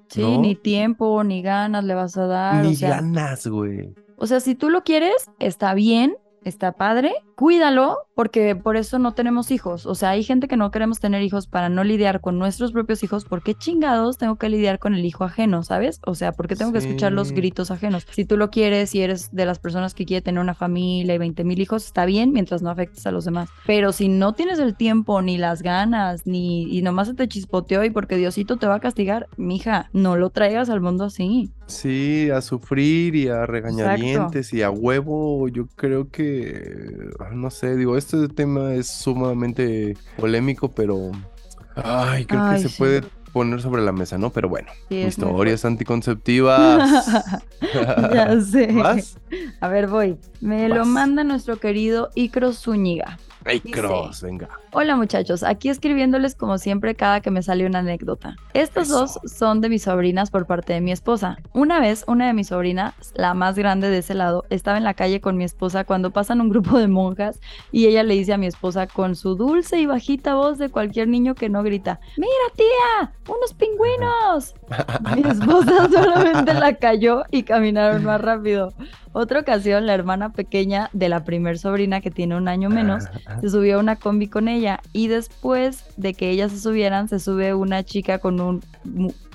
Sí, ¿No? ni tiempo, ni ganas le vas a dar. Ni o sea, ganas, güey. O sea, si tú lo quieres, está bien, está padre, cuídalo, porque por eso no tenemos hijos. O sea, hay gente que no queremos tener hijos para no lidiar con nuestros propios hijos. ¿Por qué chingados tengo que lidiar con el hijo ajeno, sabes? O sea, ¿por qué tengo que escuchar los gritos ajenos? Si tú lo quieres y eres de las personas que quiere tener una familia y 20 mil hijos, está bien mientras no afectes a los demás. Pero si no tienes el tiempo, ni las ganas, ni y nomás se te chispoteó y porque Diosito te va a castigar, mija, no lo traigas al mundo así. Sí, a sufrir y a regañadientes y a huevo, yo creo que, no sé, digo, este tema es sumamente polémico, pero, ay, creo Ay, que se puede poner sobre la mesa, ¿no? Pero bueno, Sí, historias anticonceptivas. [laughs] ya sé. [laughs] ¿Vas? A ver, voy. Me lo manda nuestro querido Icro Zúñiga. Ay, Dice- Cross, venga. Hola muchachos, aquí escribiéndoles como siempre cada que me sale una anécdota. Estas Eso. dos son de mis sobrinas por parte de mi esposa. Una vez, una de mis sobrinas, la más grande de ese lado, estaba en la calle con mi esposa cuando pasan un grupo de monjas y ella le dice a mi esposa con su dulce y bajita voz de cualquier niño que no grita, ¡Mira tía! ¡Unos pingüinos! [laughs] Mi esposa [laughs] solamente la cayó y caminaron más rápido. Otra ocasión, la hermana pequeña de la primer sobrina que tiene un año menos se subió a una combi con ella y después de que ellas se subieran se sube una chica con un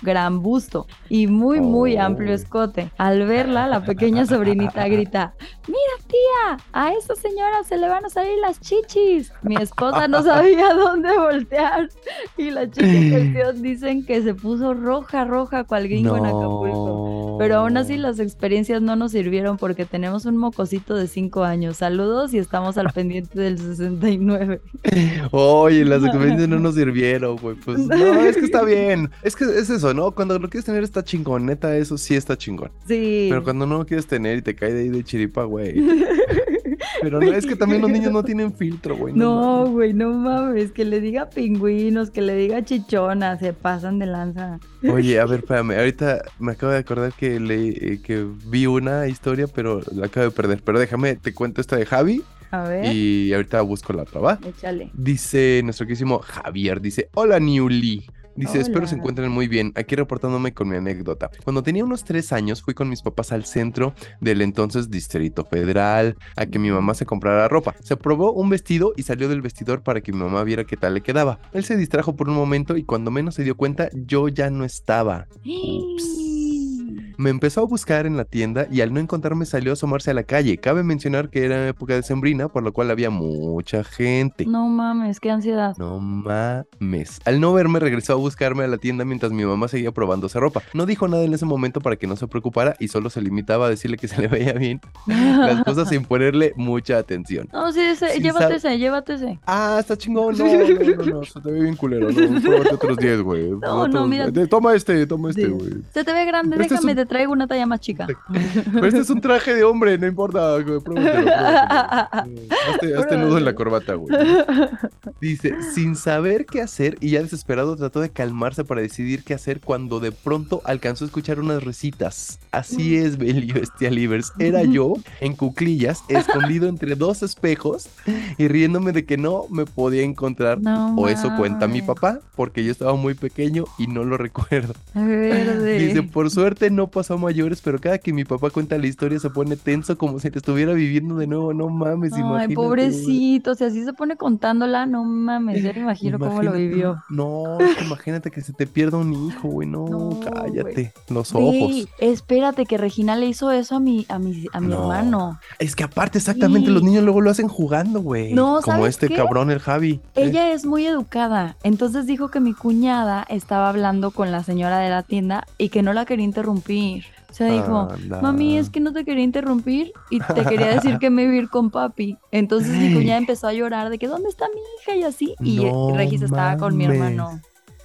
gran busto y muy muy Oh. amplio escote. Al verla, la pequeña sobrinita grita, mira tía, a esa señora se le van a salir las chichis. Mi esposa no [laughs] sabía dónde voltear y la chica en cuestión dicen que se puso roja, roja cual gringo en Acapulco. Pero aún así las experiencias no nos sirvieron porque tenemos un mocosito de 5 años. Saludos y estamos al pendiente del 69. Oye, las experiencias no nos sirvieron, güey. Pues [laughs] no, es que está bien. Es que es eso, ¿no? Cuando lo quieres tener está chingón, neta, eso sí está chingón. Sí. Pero cuando no lo quieres tener y te cae de ahí de chiripa, güey. [laughs] Pero no, es que también los niños no tienen filtro, güey. No, güey, no mames, que le diga pingüinos, que le diga chichona, se pasan de lanza. [laughs] Oye, a ver, espérame. Ahorita me acabo de acordar que, le, eh, que vi una historia, pero la acabo de perder. Pero déjame, te cuento esta de Javi A ver, y ahorita busco la otra, ¿va? échale. Dice nuestro querísimo Javier, dice, hola Newly. Dice, espero se encuentren muy bien. Aquí reportándome con mi anécdota. Cuando tenía unos tres años fui con mis papás al centro del entonces Distrito Federal a que mi mamá se comprara ropa. Se probó un vestido y salió del vestidor para que mi mamá viera qué tal le quedaba. Él se distrajo por un momento y cuando menos se dio cuenta yo ya no estaba. Me empezó a buscar en la tienda y al no encontrarme salió a asomarse a la calle. Cabe mencionar que era época de sembrina, por lo cual había mucha gente. No mames, qué ansiedad. No mames. Al no verme, regresó a buscarme a la tienda mientras mi mamá seguía probándose ropa. No dijo nada en ese momento para que no se preocupara y solo se limitaba a decirle que se le veía bien las cosas sin ponerle mucha atención. No, sí, ese, Sí, llévate sabe- ese, llévate ese. Ah, está chingón. [laughs] No, no, no, no, se te ve bien culero. No, pruébate otros 10, güey. No, no, mira. Toma este, toma este, güey. Se te ve grande, este es déjame, te traigo una talla más chica. [laughs] Pero este es un traje de hombre, no importa. güey, pruébatelo, pruébatelo. [laughs] Hazte, hazte nudo en la corbata, güey. Dice, sin saber qué hacer y ya desesperado trató de calmarse para decidir qué hacer cuando de pronto alcanzó a escuchar unas risitas. Así es, Belly Bestia Livers. Era yo en cuclillas, escondido entre dos espejos y riéndome de que no me podía encontrar. No O eso cuenta mi papá, porque yo estaba muy pequeño y no lo recuerdo. Verde. Dice, por suerte no pasó a mayores, pero cada que mi papá cuenta la historia se pone tenso como si te estuviera viviendo de nuevo. No mames, Ay, imagínate. pobrecito, si así se pone contándola, no mames, ya me imagino cómo lo vivió. No, imagínate que se te pierda un hijo, güey. No, No, cállate. Los ojos. espérate, que Regina le hizo eso a mi, a mi, a mi No. hermano. Es que aparte, exactamente, Sí. los niños luego lo hacen jugando, güey. No, Como ¿sabes este qué? cabrón, el Javi. ¿eh? Ella es muy educada, entonces dijo que mi cuñada estaba hablando con la señora de la tienda y que no la quería interrumpir. O sea, dijo, mami, es que no te quería interrumpir y te quería decir que me iba a ir con papi. Entonces mi cuñada empezó a llorar de que, ¿dónde está mi hija? Y así. Y No Regis estaba con mi hermano.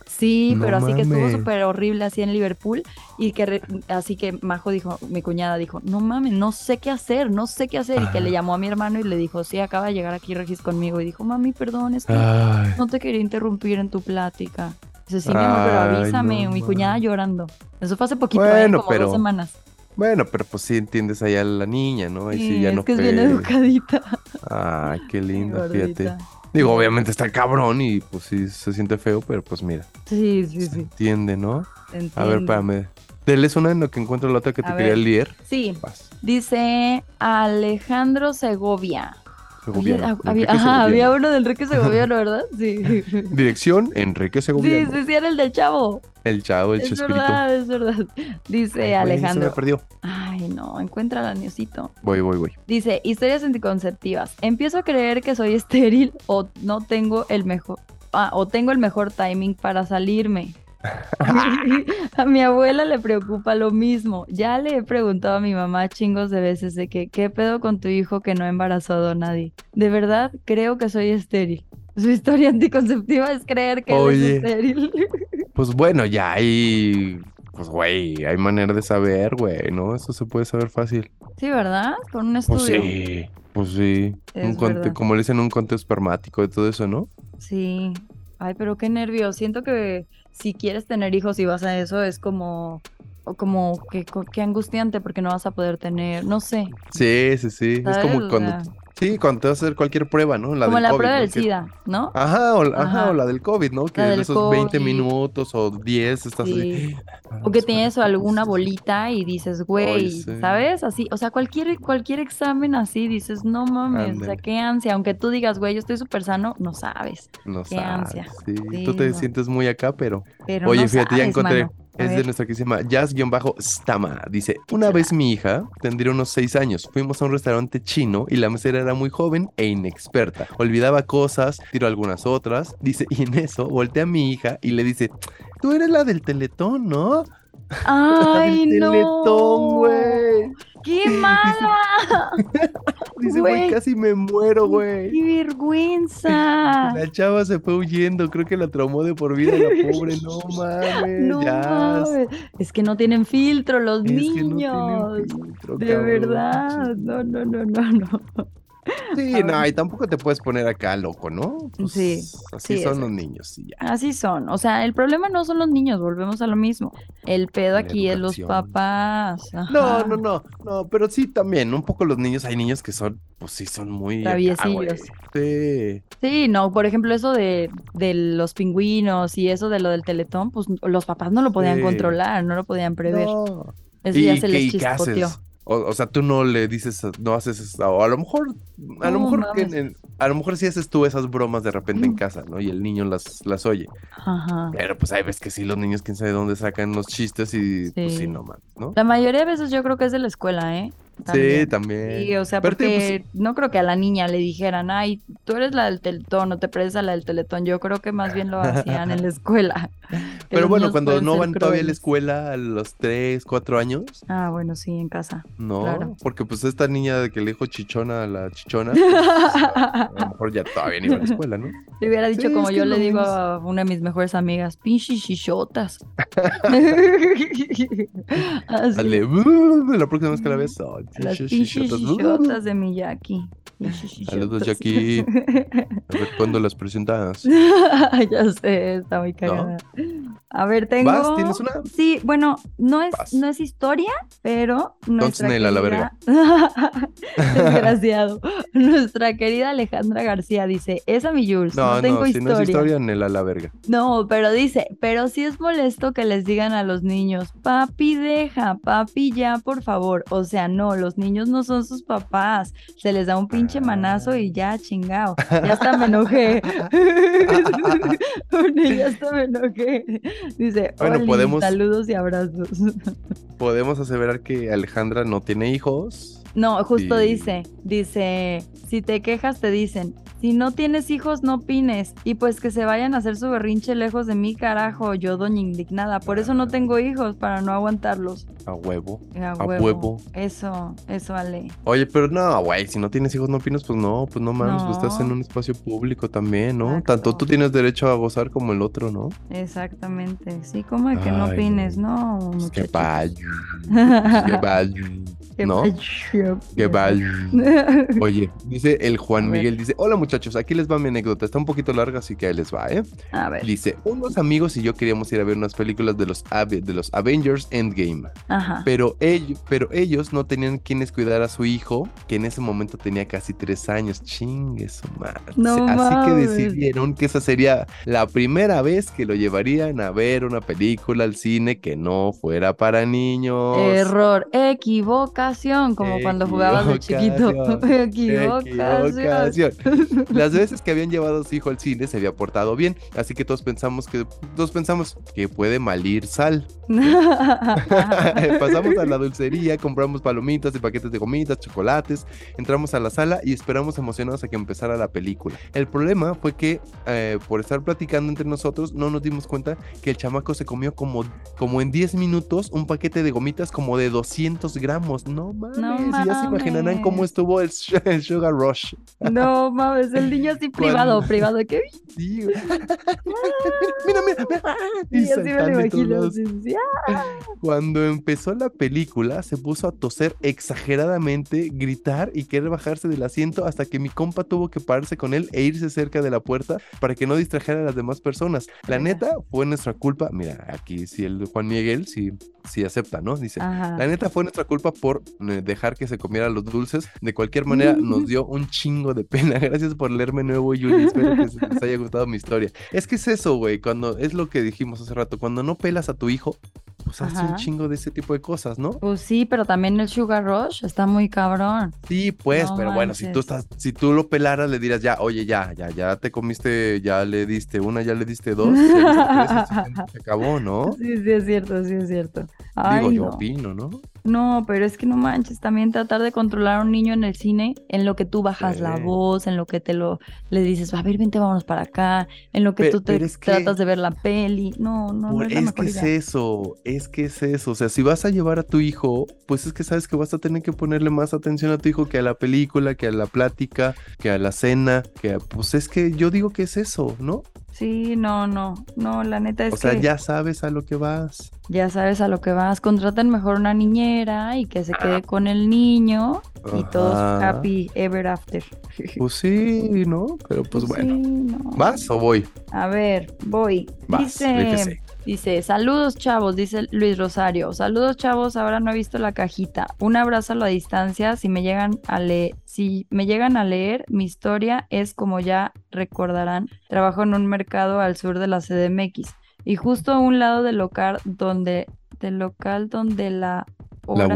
Sí, No pero así que estuvo súper horrible así en Liverpool y que re- así que Majo dijo, mi cuñada dijo, no mames, no sé qué hacer, no sé qué hacer y que le llamó a mi hermano y le dijo, sí, acaba de llegar aquí Regis conmigo y dijo, mami, perdón, es que Ay. no te quería interrumpir en tu plática. Dice, sí, mi amor, pero avísame, no mi cuñada llorando. Eso fue hace poquito, ¿eh? Bueno, como pero- dos semanas. Bueno, pero pues sí entiendes allá a la niña, ¿no? Ahí sí, Sí, ya es no que es bien educadita. Ay, qué [laughs] linda, fíjate. Digo, obviamente está cabrón y pues sí se siente feo, pero pues mira, Sí, sí, se sí. entiende, ¿no? A ver, entiendo. espérame. Deles una en lo que encuentro la otra que te A quería ver. leer. Sí, Vas. dice Alejandro Segovia. Segoviano, ha- había, Enrique ajá, había Segoviano. uno de Enrique Segoviano, ¿verdad? Sí. [laughs] Dirección, Enrique Segoviano. sí, sí, era el del chavo. El chavo, el Es chespirito. verdad, es verdad. Dice Ay, güey, Se Alejandro. me perdió. Ay, no, encuentra al niosito. Voy, voy, voy. Dice, historias anticonceptivas. Empiezo a creer que soy estéril o no tengo el mejor... Ah, o tengo el mejor timing para salirme. [laughs] a mi abuela le preocupa lo mismo. Ya le he preguntado a mi mamá chingos de veces de que, ¿qué pedo con tu hijo que no ha embarazado a nadie? De verdad, creo que soy estéril. Su historia [laughs] anticonceptiva es creer que Oye. es estéril. [laughs] Pues bueno, ya hay. Pues güey, hay manera de saber, güey, ¿no? Eso se puede saber fácil. sí, ¿verdad? Con un Pues estudio. sí, pues sí. Un conte- como le dicen, un conteo espermático y todo eso, ¿no? Sí. Ay, pero qué nervios. Siento que si quieres tener hijos y vas a eso, es como, o como que, qué angustiante porque no vas a poder tener, no sé. Sí, sí, sí. Es como O cuando. sea, Sí, cuando te vas a hacer cualquier prueba, ¿no? La como del la COVID, prueba ¿no? del SIDA, ¿no? Ajá o, ajá, Ajá. o la del COVID, ¿no? Que del esos 20 COVID. minutos o 10 estás. Sí. "Ah, O que tienes alguna sí, sí". bolita y dices, güey, sí. ¿sabes? Así, o sea, cualquier, cualquier examen así, dices, no mames, o sea, qué ansia. Aunque tú digas, güey, yo estoy súper sano, no sabes. No Qué sabes, ansia. sí. Sí, Tú te no. sientes muy acá, pero. Pero Oye, no fíjate, ya encontré. mano. Es de nuestra que se llama Jazz-Stama. Dice, una vez mi hija tendría unos seis años. Fuimos a un restaurante chino y la mesera era muy joven e inexperta. Olvidaba cosas, tiró algunas otras. Dice, y en eso voltea a mi hija y le dice, tú eres la del teletón, ¿no? [laughs] Ay, del no. teletón, güey. ¡Qué [laughs] mala! [laughs] Dice, güey, casi me muero, güey. ¡Qué vergüenza! [laughs] La chava se fue huyendo, creo que la traumó de por vida la [laughs] pobre, no mames, No ya. mames. Es que no tienen filtro los Es que no tienen niños. filtro, de cabrón. verdad. No, no, no, no, no. Sí, no, y tampoco te puedes poner acá loco, ¿no? Pues, Sí, Así sí, son los niños, y ya. Así son. O sea, el problema no son los niños, volvemos a lo mismo. El pedo La aquí es los papás. No, Ajá. no, no, no, pero sí también, un poco los niños, hay niños que son, pues sí, son muy acá. Traviesillos. Sí, Sí, no, por ejemplo, eso de, de los pingüinos y eso de lo del teletón, pues los papás no lo podían Sí. controlar, no lo podían prever. no. Eso ¿Y ya se les chispoteó. O, o sea, tú no le dices, no haces eso, o a lo mejor, a lo mejor que en- a lo mejor sí haces tú esas bromas de repente en Mm. casa, ¿no? Y el niño las, las oye. Ajá. Pero pues hay veces que sí, los niños quién sabe dónde sacan los chistes y pues Sí. sí, no mames, ¿no? La mayoría de veces yo creo que es de la escuela, ¿eh? Sí, también. Sí, o sea, Pero, pues, porque no creo que a la niña le dijeran, ay, tú eres la del teletón o te pareces a la del teletón. Yo creo que más bien lo hacían en la [laughs] escuela. Pero bueno, cuando no van todavía a la escuela a los 3, 4 años, Ah, bueno, sí, en casa. no, Claro. porque pues esta niña de que le dijo chichona a la chichona, [laughs] pues, a lo mejor ya todavía ni va a la escuela, ¿no? Le hubiera dicho Sí, como yo le digo mismo. a una de mis mejores amigas, pinches chichotas. [laughs] Dale, la próxima vez que la ves, "Ay, las pinches pinches chichotas, uh". chichotas de Miyaki. Saludos, chichotas. Jackie. A ver cuándo las presentas. [laughs] ya sé, está muy cagada. A ver, tengo. ¿Vas? ¿Tienes una? Sí, bueno, no es, Vas. no es historia, pero nuestra Nel a la querida... [laughs] Desgraciado. [laughs] Nuestra querida Alejandra García dice, esa mi Jules, no, No, tengo no, si historia. no es historia, Nel a la verga. No, pero dice, pero sí es molesto que les digan a los niños, papi deja, papi ya, por favor. O sea, no, los niños no son sus papás. Se les da un pinche manazo y ya, chingao. Ya hasta me enojé. [laughs] ya hasta me enojé. Dice, Bueno, "Oli, podemos- saludos y abrazos. [laughs] Podemos aseverar que Alejandra no tiene hijos. No, justo dice, dice, si te quejas te dicen, si no tienes hijos no opines y pues que se vayan a hacer su berrinche lejos de mí, carajo, yo doña indignada, por eso no tengo hijos, para no aguantarlos. A huevo. A A huevo. Eso, eso Ale. Oye, pero no, güey, si no tienes hijos no opinas, pues no, pues no mames, pues estás en No. un espacio público también, ¿no? Exacto. Tanto tú tienes derecho a gozar como el otro, ¿no? Exactamente. Sí, como de que no opines, no, Pues qué vaya, [laughs] qué vaya, Qué ¿no? vaya. qué vaya. [laughs] Oye, dice el Juan. Miguel, dice, hola muchachos, aquí les va mi anécdota. Está un poquito larga, así que ahí les va, ¿eh? A ver. Dice, unos amigos y yo queríamos ir a ver unas películas de los, Ave- de los Avengers Endgame. Ajá. Pero ellos, pero ellos no tenían quienes cuidar a su hijo, que en ese momento tenía casi tres años. Chingue su madre. No Así que decidieron que esa sería la primera vez que lo llevarían a ver una película al cine que no fuera para niños. Error, equivocación, como cuando jugabas de chiquito. Equivocación. [laughs] Equivocación. Las veces que habían llevado a su hijo al cine se había portado bien, así que todos pensamos que todos pensamos que puede malir sal. [laughs] Pasamos a la dulcería, compramos palomitas y paquetes de gomitas, chocolates, entramos a la sala y esperamos emocionados a que empezara la película. El problema fue que eh, por estar platicando entre nosotros no nos dimos cuenta que el chamaco se comió como, como en 10 minutos un paquete de gomitas como de 200 gramos. No mames, ya se imaginarán cómo estuvo el, el Sugar Rush. No mames, el niño así privado, privado, ¿qué? Sí, güey. mira, mira, mira. Y Y así me lo imagino. ah. Cuando empezó la película, se puso a toser exageradamente, gritar y querer bajarse del asiento hasta que mi compa tuvo que pararse con él e irse cerca de la puerta para que no distrajera a las demás personas. La neta fue nuestra culpa. Mira, aquí sí el Juan Miguel sí, sí acepta, ¿no? Dice. Ajá. La neta fue nuestra culpa por eh, dejar que se comiera los dulces. De cualquier manera, nos [laughs] dio un chingo de pena. Gracias por leerme nuevo, Yuli. Espero que les haya gustado mi historia. Es que es eso, güey. Cuando es lo que dijimos hace rato. Cuando no pelas a tu hijo, pues hace un chingo de ese tipo de cosas, ¿no? Pues sí, pero también el Sugar Rush está muy cabrón. Sí, pues, No pero bueno, si tú estás, si tú lo pelaras, le dirás ya, oye, ya, ya, ya te comiste, ya le diste una, ya le diste dos, ya le diste tres, y se- acabó, ¿no? [laughs] Sí, sí es cierto, sí es cierto. Ay, Digo, yo no. opino, ¿no? No, pero es que no manches, también tratar de controlar a un niño en el cine, en lo que tú bajas la voz, en lo que te lo le dices, a ver, vente, vámonos para acá, en lo que tú te pero es que- tratas de ver la peli. No, no, no Por- es la es que es eso, es que es eso. O sea, si vas a llevar a tu hijo, pues es que sabes que vas a tener que ponerle más atención a tu hijo que a la película, que a la plática, que a la cena, que a- pues es que yo digo que es eso, ¿no? Sí, no, no, no, la neta es O sea, que ya sabes a lo que vas. ya sabes a lo que vas, contratan mejor una niñera y que se quede con el niño y todos happy ever after. [laughs] Pues sí, ¿no? Pero pues Sí, bueno. no. ¿Vas o voy? A ver, voy. Vas, dice. Dice, saludos chavos, dice Luis Rosario. Saludos chavos, ahora no he visto la cajita. Un abrazo a la distancia. Si me llegan a leer, si me llegan a leer, mi historia es como ya recordarán. Trabajo en un mercado al sur de la CDMX. Y justo a un lado del local donde, del local donde la hora-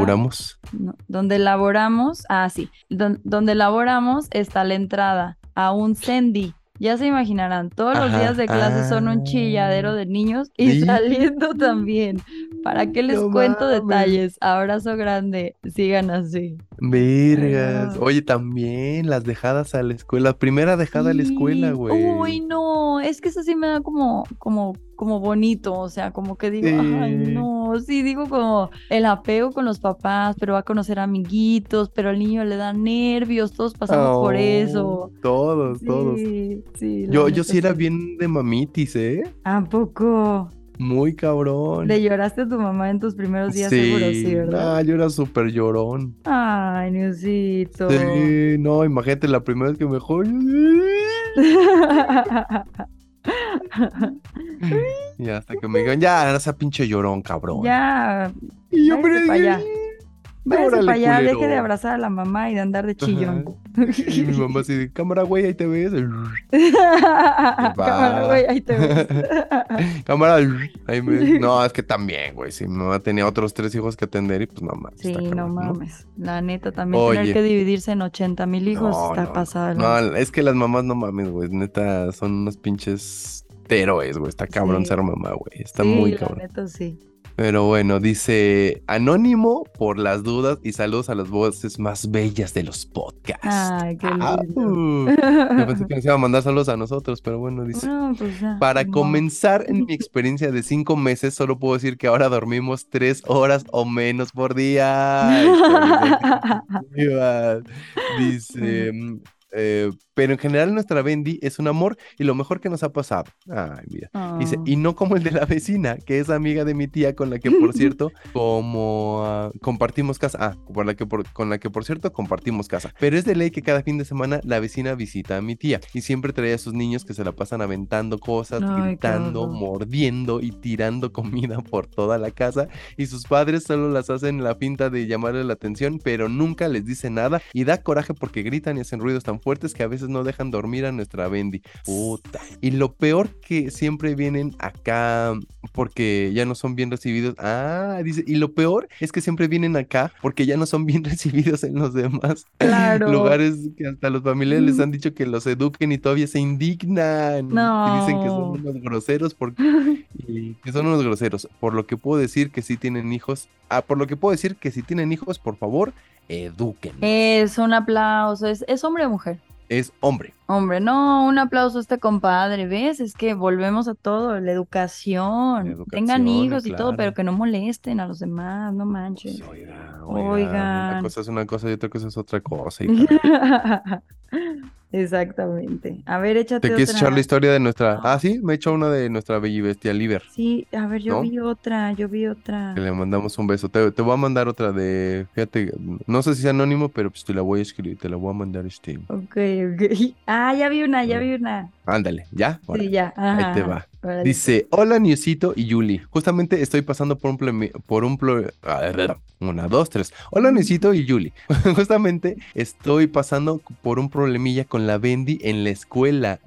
no, donde laboramos, ah, sí, don- donde laboramos está la entrada a un Sendy. Ya se imaginarán, todos los días de clase son un chilladero ah, de niños y sí. saliendo también. ¿Para qué les No cuento mames. detalles? Abrazo grande, sigan así. Vergas. Oye, también las dejadas a la escuela. Primera dejada a la escuela, güey. Uy, no, es que eso sí me da como, como, como bonito, o sea, como que digo, ay, no, sí, digo como el apego con los papás, pero va a conocer amiguitos, pero al niño le da nervios, todos pasamos por eso. Oh, Todos, todos. Sí, la Yo, yo sí era bien de mamitis, ¿eh? ¿A poco? Muy cabrón. ¿Le lloraste a tu mamá en tus primeros días seguro, sí, verdad? Ah, yo era súper llorón. Ay, Niusito. Sí, no, imagínate la primera vez que me dejó. [laughs] Y hasta que me dijeron, ya, esa pinche llorón, cabrón. ya, Y yo, pero-. Váyase para allá, deje de abrazar a la mamá y de andar de chillón. Y mi mamá así de, cámara, güey, ahí te ves. [laughs] Cámara, güey, ahí te ves. [laughs] Cámara, ahí me... No, es que también, güey, si mi mamá tenía otros tres hijos que atender y pues no mames. Sí, no cabrón, mames. La neta, también Oye. tener que dividirse en 80 mil hijos No, está no, pasada. No, es que las mamás no mames, güey, neta, son unos pinches héroes, güey, está cabrón Sí. ser mamá, güey, está Sí, muy la cabrón. neta, sí. Pero bueno, dice Anónimo por las dudas y saludos a las voces más bellas de los podcasts. Ay, qué Ah, lindo. uh, yo pensé que [laughs] nos iba a mandar saludos a nosotros, pero bueno, dice. No, pues ya, Para comenzar en mi [laughs] experiencia de cinco meses, solo puedo decir que ahora dormimos tres horas o menos por día. Ay. [laughs] Dice, mm, eh, pero en general nuestra Bendy es un amor y lo mejor que nos ha pasado. Ay, mira. Dice, Ah. y no como el de la vecina, que es amiga de mi tía, con la que, por [laughs] cierto, como ah, compartimos casa. Ah, por la que por- con la que, por cierto, compartimos casa. Pero es de ley que cada fin de semana la vecina visita a mi tía y siempre trae a sus niños que se la pasan aventando cosas, Ay, gritando, mordiendo y tirando comida por toda la casa. Y sus padres solo las hacen la pinta de llamarle la atención, pero nunca les dice nada. Y da coraje porque gritan y hacen ruidos tan fuertes que a veces no dejan dormir a nuestra Bendy. Puta. Y lo peor que siempre vienen acá porque ya no son bien recibidos. Ah, dice, y lo peor es que siempre vienen acá porque ya no son bien [laughs] recibidos en los demás [laughs] Claro. lugares que hasta los familiares les han dicho que los eduquen y todavía se indignan. Y dicen que son No. unos groseros por... [laughs] y que son unos groseros. Por lo que puedo decir que si tienen hijos. Ah, por lo que puedo decir que si tienen hijos, por favor, eduquen. Es un aplauso. ¿Es, es hombre o mujer? Es hombre. Hombre, no, un aplauso a este compadre, ¿ves? Es que volvemos a todo, la educación. La Tengan hijos y todo, pero que no molesten a los demás, no manches. Oiga, Oigan. Una cosa es una cosa y otra cosa es otra cosa. [laughs] Exactamente. A ver, échate ¿Te quieres otra. echar la historia de nuestra... Ah, sí, me he hecho una de nuestra Bella Bestia Liber. Sí, a ver, yo ¿No? vi otra, yo vi otra. Que le mandamos un beso. Te, te voy a mandar otra de... Fíjate, no sé si es anónimo, pero pues te la voy a escribir, te la voy a mandar este... Ok, ok. [laughs] Ah, ya vi una, ya vi una. Ándale, ¿ya? Sí, ya. Ahí te va. Dice, hola Niusito y Yuli. Justamente estoy pasando por un pleme- por un plo- a ver, una, dos, tres. Hola Niusito y Yuli. [laughs] Justamente estoy pasando por un problemilla con la Bendy en la escuela.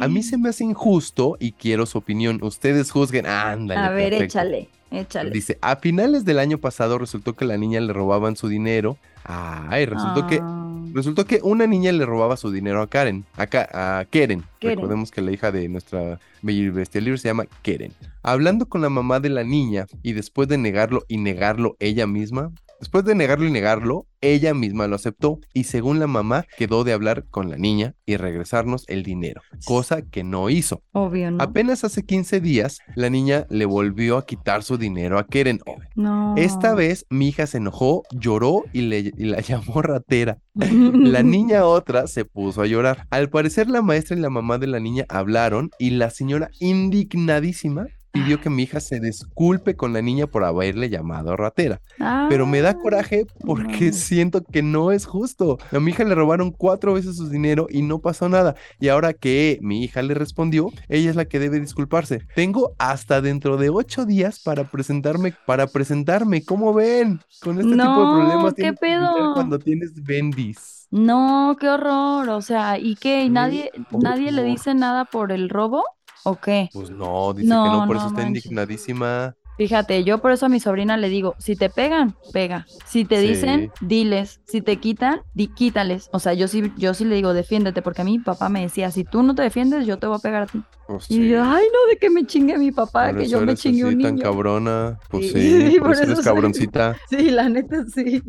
A mí se me hace injusto y quiero su opinión. Ustedes juzguen. Ándale. A ver, perfecto. échale, échale. Dice, a finales del año pasado resultó que la niña le robaban su dinero. Ay, resultó que Ah, Resultó que una niña le robaba su dinero a Karen, a, Ka- a Keren. Keren. Recordemos que la hija de nuestra Bella y Bestia libre se llama Keren. Hablando con la mamá de la niña y después de negarlo y negarlo ella misma, después de negarlo y negarlo, ella misma lo aceptó y según la mamá quedó de hablar con la niña y regresarnos el dinero, cosa que no hizo. Obvio, ¿no? Apenas hace 15 días, la niña le volvió a quitar su dinero a Keren. No. Esta vez mi hija se enojó, lloró y, le, y la [laughs] llamó ratera. [laughs] La niña otra se puso a llorar. Al parecer la maestra y la mamá de la niña hablaron y la señora indignadísima pidió que mi hija se disculpe con la niña por haberle llamado ratera. Pero me da Ah, coraje porque no. siento que no es justo. A mi hija le robaron cuatro veces su dinero y no pasó nada. Y ahora que mi hija le respondió, ella es la que debe disculparse. Tengo hasta dentro de ocho días para presentarme, para presentarme. ¿Cómo ven? Con este tipo de No, problemas ¿qué pedo? cuando tienes bendis. No, qué horror. O sea, ¿y qué? ¿Y nadie, nadie le dice nada por el robo? ¿O qué? Pues no, dice que No, por no eso está manches. indignadísima. Fíjate, yo por eso a mi sobrina le digo, si te pegan, pega. Si te Sí. dicen, diles. Si te quitan, di, quítales. O sea, yo sí, yo sí le digo, defiéndete, porque a mí mi papá me decía, si tú no te defiendes, yo te voy a pegar a ti. Pues Y sí, yo, ay, no, de que me chingue mi papá, por que yo me chingue así un tan niño. cabrona. Pues Sí, sí, [laughs] por por eso eso eres cabroncita. [laughs] Sí, la neta sí,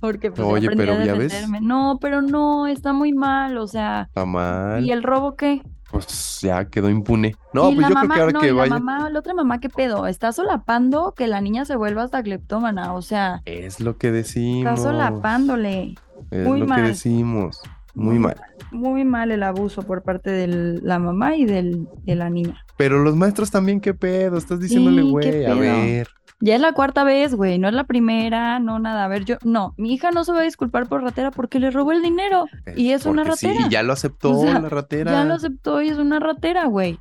porque pues Oye, a pero ya ves. No, pero no, está muy mal, o sea, Está mal. ¿y el robo qué? Pues ya quedó impune. No, pues yo mamá, creo que ahora no, que y la vaya. mamá, la otra mamá, ¿qué pedo? Está solapando que la niña se vuelva hasta cleptómana, o sea, Es lo que está decimos. solapándole. Es Muy lo mal. que decimos. Muy mal. Muy mal el abuso por parte de la mamá y del, de la niña. Pero los maestros también, ¿qué pedo? Estás diciéndole, güey, a ver. Ya es la cuarta vez, güey, no es la primera, no nada. A ver, yo, no, mi hija no se va a disculpar por ratera porque le robó el dinero. Y es una Porque sí, ratera. y ya lo aceptó O sea, la ratera. Ya lo aceptó y es una ratera, güey.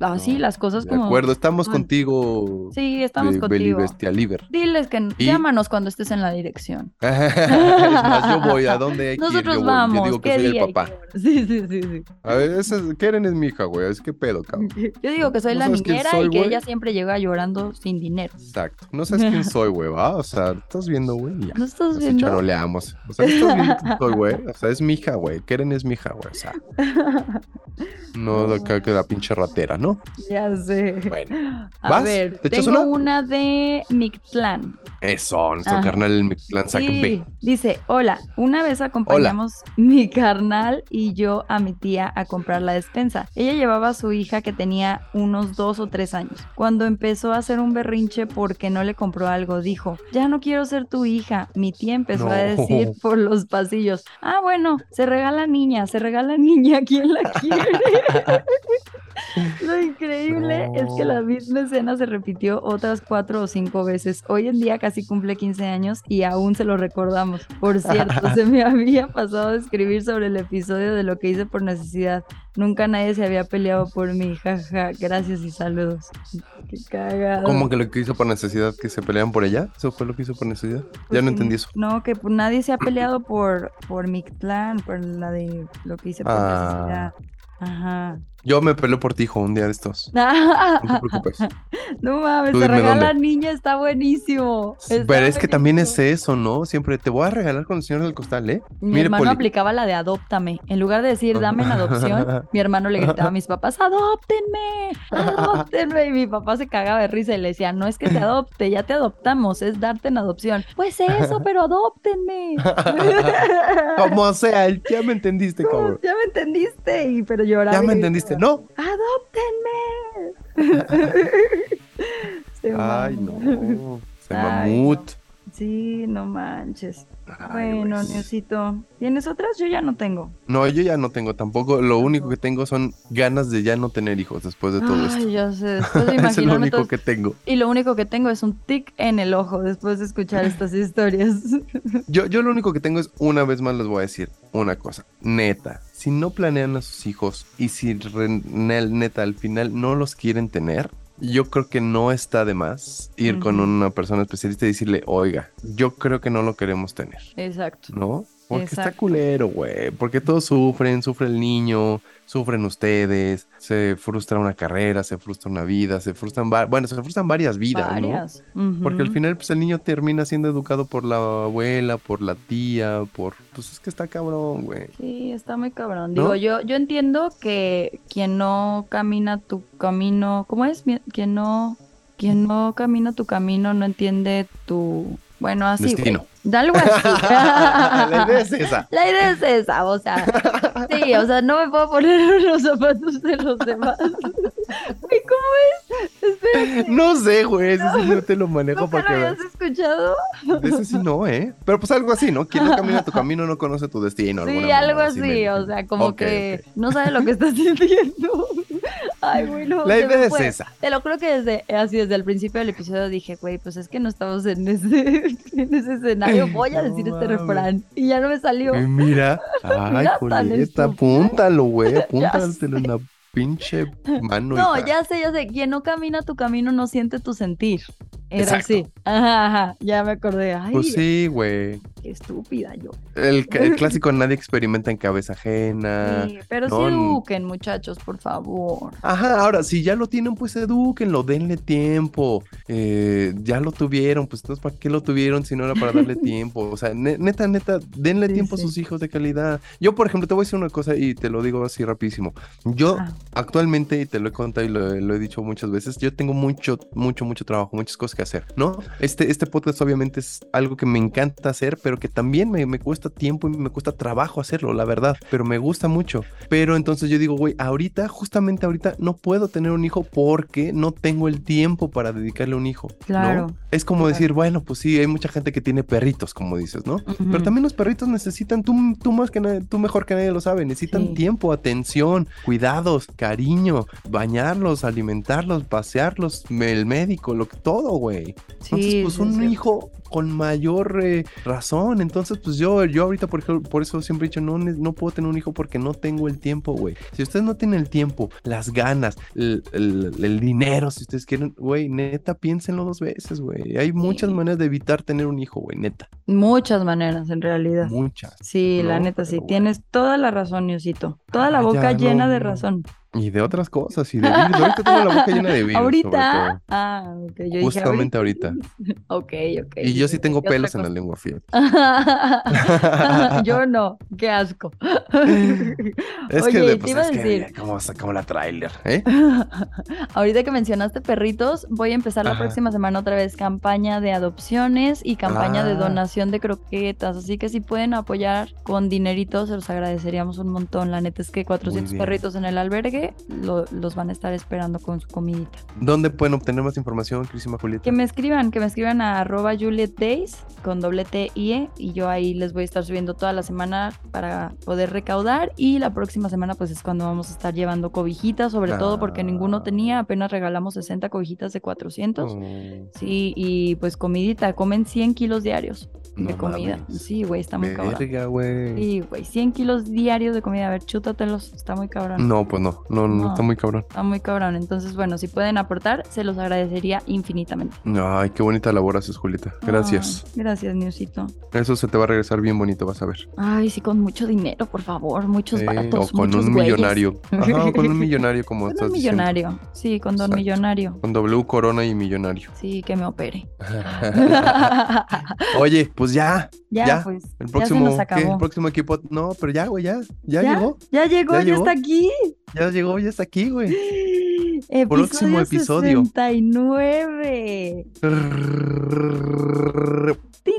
Así No, las cosas De como... acuerdo, estamos contigo. Sí, estamos de contigo. Liber. Diles que Y- llámanos cuando estés en la dirección. [laughs] es más, yo voy. ¿A dónde hay que ir? Nosotros Yo voy. vamos. Yo digo que ¿qué soy el papá. Sí, sí, sí, sí. A ver, esa es, Keren es mi hija, güey. Es que pedo, cabrón. [laughs] Yo digo que soy ¿No la niñera soy, y que ella siempre llega llorando sin dinero. Exacto. No sabes quién [laughs] soy, güey, ¿va? O sea, estás viendo, güey. ¿No estás Nos viendo? charoleamos. O sea, estás viendo quién soy, güey. O sea, es mi hija, güey. Keren es mi hija, güey. O sea, [laughs] no de acá que la pinche ratera, ¿no? Ya sé. Bueno, A ¿vas? ver, ¿Te echas tengo una? una de Mictlán. eso, nuestro Ajá. carnal el Mictlán saca Sí, B. dice, hola, una vez acompañamos mi carnal y yo a mi tía a comprar la despensa. Ella llevaba a su hija que tenía unos dos o tres años. Cuando empezó a hacer un berrinche porque que no le compró algo, dijo, ya no quiero ser tu hija. Mi tía empezó a decir [laughs] por los pasillos, ah, bueno, se regala niña, se regala niña, ¿quién la quiere? [laughs] [laughs] Lo increíble es que la No. misma escena se repitió otras cuatro o cinco veces. Hoy en día casi cumple 15 años y aún se lo recordamos. Por cierto, [laughs] se me había pasado a escribir sobre el episodio de lo que hice por necesidad. Nunca nadie se había peleado por mí. Jaja, gracias y saludos. Qué cagado. ¿Cómo que lo que hizo por necesidad que se pelean por ella? ¿Eso fue lo que hizo por necesidad? Pues ya no que- entendí eso. No, que pues, nadie se ha peleado por, por mi clan, por la de lo que hice por Ah. necesidad. Ajá. Yo me peleo por ti, hijo, un día de estos. [laughs] No te preocupes. No mames, Tú dime regala dónde. niña, está buenísimo. Está Pero es que también es eso, ¿no? Siempre te voy a regalar con el señor del costal, ¿eh? Mi Mire, hermano Poli. aplicaba la de adóptame. En lugar de decir dame en adopción, [laughs] mi hermano le gritaba a mis papás, adóptenme, adóptenme. Y mi papá se cagaba de risa y le decía, no es que te adopte, ya te adoptamos, es darte en adopción. Pues eso, [laughs] pero adóptenme. Como sea, ya me entendiste, cabrón. ya me entendiste, y, pero lloraba. Ya me entendiste, ¿no? ¡Adóptenme! [laughs] Se Ay, no. Se Ay, mamut. Sí, no manches. Ay, bueno. Niosito. ¿Tienes otras? Yo ya no tengo. No, yo ya no tengo tampoco. Lo único que tengo son ganas de ya no tener hijos después de todo esto. Ay, ya sé. [laughs] Después de es lo único que tengo. Y lo único que tengo es un tic en el ojo después de escuchar estas [laughs] historias. Yo, yo lo único que tengo es, una vez más les voy a decir una cosa. Neta, si no planean a sus hijos y si neta al final no los quieren tener, yo creo que no está de más ir con una persona especialista y decirle, oiga, yo creo que no lo queremos tener, Exacto. ¿no? Porque está culero, güey. Porque todos sufren, sufre el niño, sufren ustedes, se frustra una carrera, se frustra una vida, se frustran, bueno, se frustran varias vidas, ¿no? Varias. Porque al final, pues el niño termina siendo educado por la abuela, por la tía, por. Pues es que está cabrón, güey. Sí, está muy cabrón. ¿No? Digo, yo, yo entiendo que quien no camina tu camino, ¿cómo es? Quien no, quien no camina tu camino no entiende tu, bueno, así. güey. Destino. De algo así. [laughs] la idea es esa. La idea es esa, o sea, sí, o sea, no me puedo poner los zapatos de los demás. [laughs] Güey, ¿Cómo es? Espérate, No sé, güey. Ese sí no te lo manejo ¿nunca para lo que habías escuchado? Ese sí no, ¿eh? Pero pues algo así, ¿no? Quien no camina tu camino no conoce tu destino. Sí, algo así, me- o sea, como que no sabe lo que está [laughs] sintiendo. Ay, güey, no. La idea es esa. Te lo creo que desde, así desde el principio del episodio dije, güey, pues es que no estamos en ese, en ese escenario, [laughs] voy a decir este refrán. Y ya no me salió. Eh, mira. [laughs] Ay, Julieta, apúntalo, güey. Apúntalo sé. en la pinche mano. No, hija. ya sé, ya sé. Quien no camina tu camino no siente tu sentir. Era Exacto. así. Ajá, ajá. Ya me acordé. Ay, Pues sí, güey. qué estúpida yo. El, [laughs] clásico nadie experimenta en cabeza ajena. Sí, pero no, sí eduquen, muchachos, por favor. Ajá, ahora, si ya lo tienen, pues edúquenlo, denle tiempo. Eh, ya lo tuvieron, pues entonces, ¿para qué lo tuvieron si no era para darle [laughs] tiempo? O sea, ne- neta, neta, denle Sí, tiempo sí. a sus hijos de calidad. Yo, por ejemplo, te voy a decir una cosa y te lo digo así rapidísimo. Yo, Ah. actualmente, y te lo he contado y lo, lo he dicho muchas veces, yo tengo mucho, mucho, mucho trabajo, muchas cosas que hacer, ¿no? Este, este podcast obviamente es algo que me encanta hacer, pero que también me, me cuesta tiempo y me cuesta trabajo hacerlo, la verdad, pero me gusta mucho. Pero entonces yo digo, güey, ahorita, justamente ahorita, no puedo tener un hijo porque no tengo el tiempo para dedicarle a un hijo. ¿no? Claro, Es como claro. decir, bueno, pues sí, hay mucha gente que tiene perritos, como dices, ¿no? Pero también los perritos necesitan, tú, tú más que nadie, tú mejor que nadie lo sabe, necesitan Sí. tiempo, atención, cuidados, cariño, bañarlos, alimentarlos, pasearlos, el médico, lo que todo, güey. Entonces, Sí, pues sí, un sí. hijo con mayor eh, razón. Entonces, pues yo, yo ahorita, por, ejemplo, por eso siempre he dicho, no, no puedo tener un hijo porque no tengo el tiempo, güey. Si ustedes no tienen el tiempo, las ganas, el, el- el dinero, si ustedes quieren, güey, neta, piénsenlo dos veces, güey. Hay muchas Sí. maneras de evitar tener un hijo, güey, neta. Muchas maneras, en realidad. Muchas. Sí, la neta, sí. bueno. Tienes toda la razón, Niosito. Toda la Ah, boca ya, llena no, de razón. Y de otras cosas, y de virus. Ahorita tengo la boca llena de [laughs] virus. ¿Ahorita? Ah, ok. Yo dije, Justamente ahorita. [laughs] Ok, ok. Y yo sí tengo ¿Qué otra pelos en la lengua, fíjate. [laughs] Yo no, qué asco. [laughs] Es Oye, que de, te pues, iba a es que decir, mira cómo sacamos la trailer, ¿eh? [laughs] ahorita que mencionaste perritos, voy a empezar la Ajá. próxima semana otra vez campaña de adopciones y campaña de Ah. donación de croquetas. Así que si pueden apoyar con dinerito, se los agradeceríamos un montón. La neta es que 400 bien. perritos en el albergue lo- los van a estar esperando con su comidita. ¿Dónde pueden obtener más información, Crisima Julieta? Que me escriban, que me escriban a arroba Juliet Days con doble T I E y yo ahí les voy a estar subiendo toda la semana para poder recaudar y la próxima semana pues es cuando vamos a estar llevando cobijitas, sobre todo porque ninguno tenía, apenas regalamos 60 cobijitas de 400. Oh, Sí, y pues comidita, comen 100 kilos diarios de No comida. mames. Sí, güey, está muy cabrón. güey. Sí, güey, 100 kilos diarios de comida. A ver, chútatelos, está muy cabrón. No, pues no, no, no, No. está muy cabrón. Está muy cabrón. Entonces, bueno, si pueden aportar, se los agradecería infinitamente. Ay, qué bonita labor haces, Julieta. Gracias. Ay, gracias, Newsito. Eso se te va a regresar bien bonito, vas a ver. Ay, sí, con mucho dinero, por favor. Muchos Eh, baratos. o con muchos un güeyes. millonario. Ajá, o con un millonario, como [laughs] Con estás un diciendo. millonario. Sí, con don Exacto. millonario. Con W Corona y millonario. Sí, que me opere. [laughs] [laughs] Oye, pues ya. ya, Ya, pues. El ya próximo, se nos ¿qué? acabó. El próximo equipo. No, pero ya, güey, ya. Ya, ¿Ya? llegó. Ya llegó, ¿Ya ya, llegó? está aquí. Ya llegó, ya está aquí, güey. [gasps] Próximo Próximo episodio. 69. ¡Tin!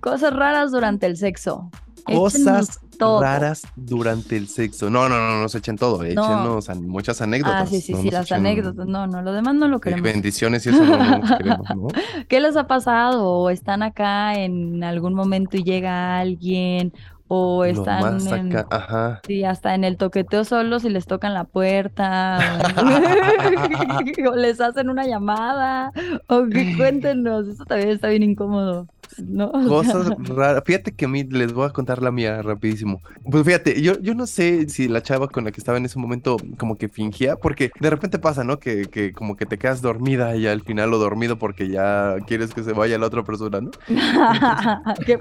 Cosas raras durante el sexo. Cosas todo. raras durante el sexo. No, no, no, no nos echen todo. Échenos muchas anécdotas. Ah, sí, sí, no sí, las echen, anécdotas. No, no, lo demás no lo queremos. bendiciones y eso no, no nos [laughs] queremos, ¿no? ¿Qué les ha pasado? ¿O están acá en algún momento y llega alguien? ¿O Lo están más en, ajá. sí, hasta en el toqueteo solos y les tocan la puerta? ¿O, [laughs] [laughs] o les hacen una llamada? ¿O que cuéntenos? Eso también está bien incómodo. ¿No? [laughs] Cosas raras. Fíjate que a mí les voy a contar la mía rapidísimo. Pues fíjate, yo, yo no sé si la chava con la que estaba en ese momento como que fingía, porque de repente pasa, ¿no? Que, que como que te quedas dormida y al final o dormido porque ya quieres que se vaya la otra persona, ¿no? [laughs] Qué.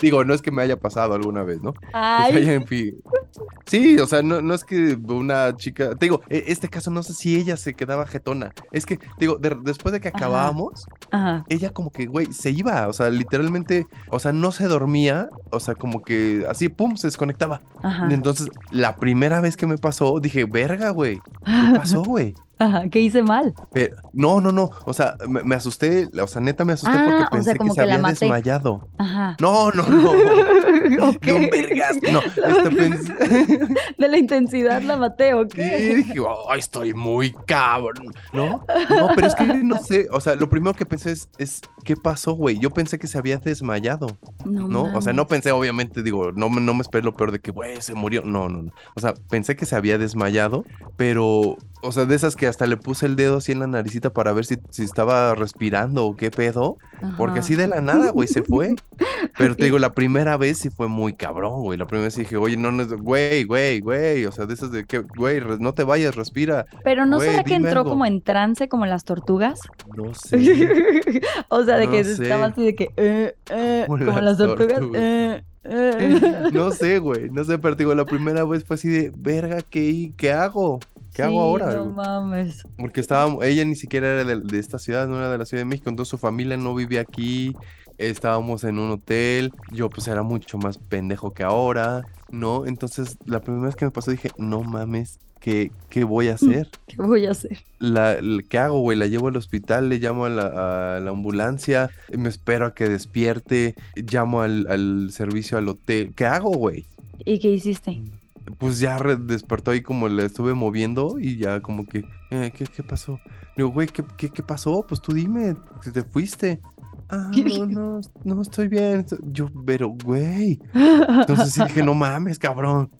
Digo, no es que me haya pasado alguna vez, ¿no? Que se Ay, fin. Sí, o sea, no, no es que una chica, te digo, e- este caso no sé si ella se quedaba jetona. Es que, te digo, de- después de que acabábamos, ajá, ella como que, güey, se iba, o sea, literalmente, o sea, no se dormía, o sea, como que así, pum, se desconectaba. ajá. Entonces, la primera vez que me pasó, dije, verga, güey, ¿qué [laughs] pasó, güey? Ajá, ¿Qué hice mal? No, no, no, o sea, me, me asusté, o sea, neta me asusté Ah, porque o pensé que se que había maté. desmayado. Ajá. No, no, no. [laughs] [laughs] Ok. [laughs] No, vergas, no, este, [laughs] De la intensidad la maté, ¿o Sí, dije, ay, estoy muy cabrón. ¿No? No, pero es que no sé. O sea, lo primero que pensé es, es ¿qué pasó, güey? Yo pensé que se había desmayado, ¿no? O sea, no pensé, obviamente, digo, no, no me esperé lo peor de que, güey, se murió. No, no, no. O sea, pensé que se había desmayado, pero, o sea, de esas que hasta le puse el dedo así en la naricita para ver si, si estaba respirando o qué pedo. Porque así de la nada, güey, se fue. [laughs] Pero te digo, la primera vez sí fue muy cabrón, güey. La primera vez dije, oye, no, no, güey, güey, güey. O sea, de esas de que, güey, no te vayas, respira. Pero ¿no Güey, será que entró algo. como en trance como las tortugas? No [laughs] sé. o sea, de No que sé. estaba así de que, eh, eh, [laughs] Como como las las tortugas. tortugas. eh, eh. No sé, güey. No sé, pero te digo, la primera vez fue así de, verga, ¿qué, qué hago? ¿Qué hago ahora? No mames. Porque estábamos, ella ni siquiera era de, de esta ciudad, no era de la Ciudad de México, entonces su familia no vivía aquí, estábamos en un hotel, yo pues era mucho más pendejo que ahora, ¿no? Entonces la primera vez que me pasó dije, no mames, ¿qué, qué voy a hacer? [laughs] ¿Qué voy a hacer? La, la- ¿qué hago, güey? La llevo al hospital, le llamo a la, a la ambulancia, me espero a que despierte, llamo al, al servicio al hotel, ¿qué hago, güey? ¿Y qué hiciste? Pues ya despertó ahí como le estuve moviendo y ya como que, eh, ¿qué, qué pasó? Digo, güey, ¿qué, qué, qué pasó? Pues tú dime, que te fuiste. Ah, no, no, no, estoy bien. estoy-". Yo, pero, güey. Entonces sí dije, no mames, cabrón.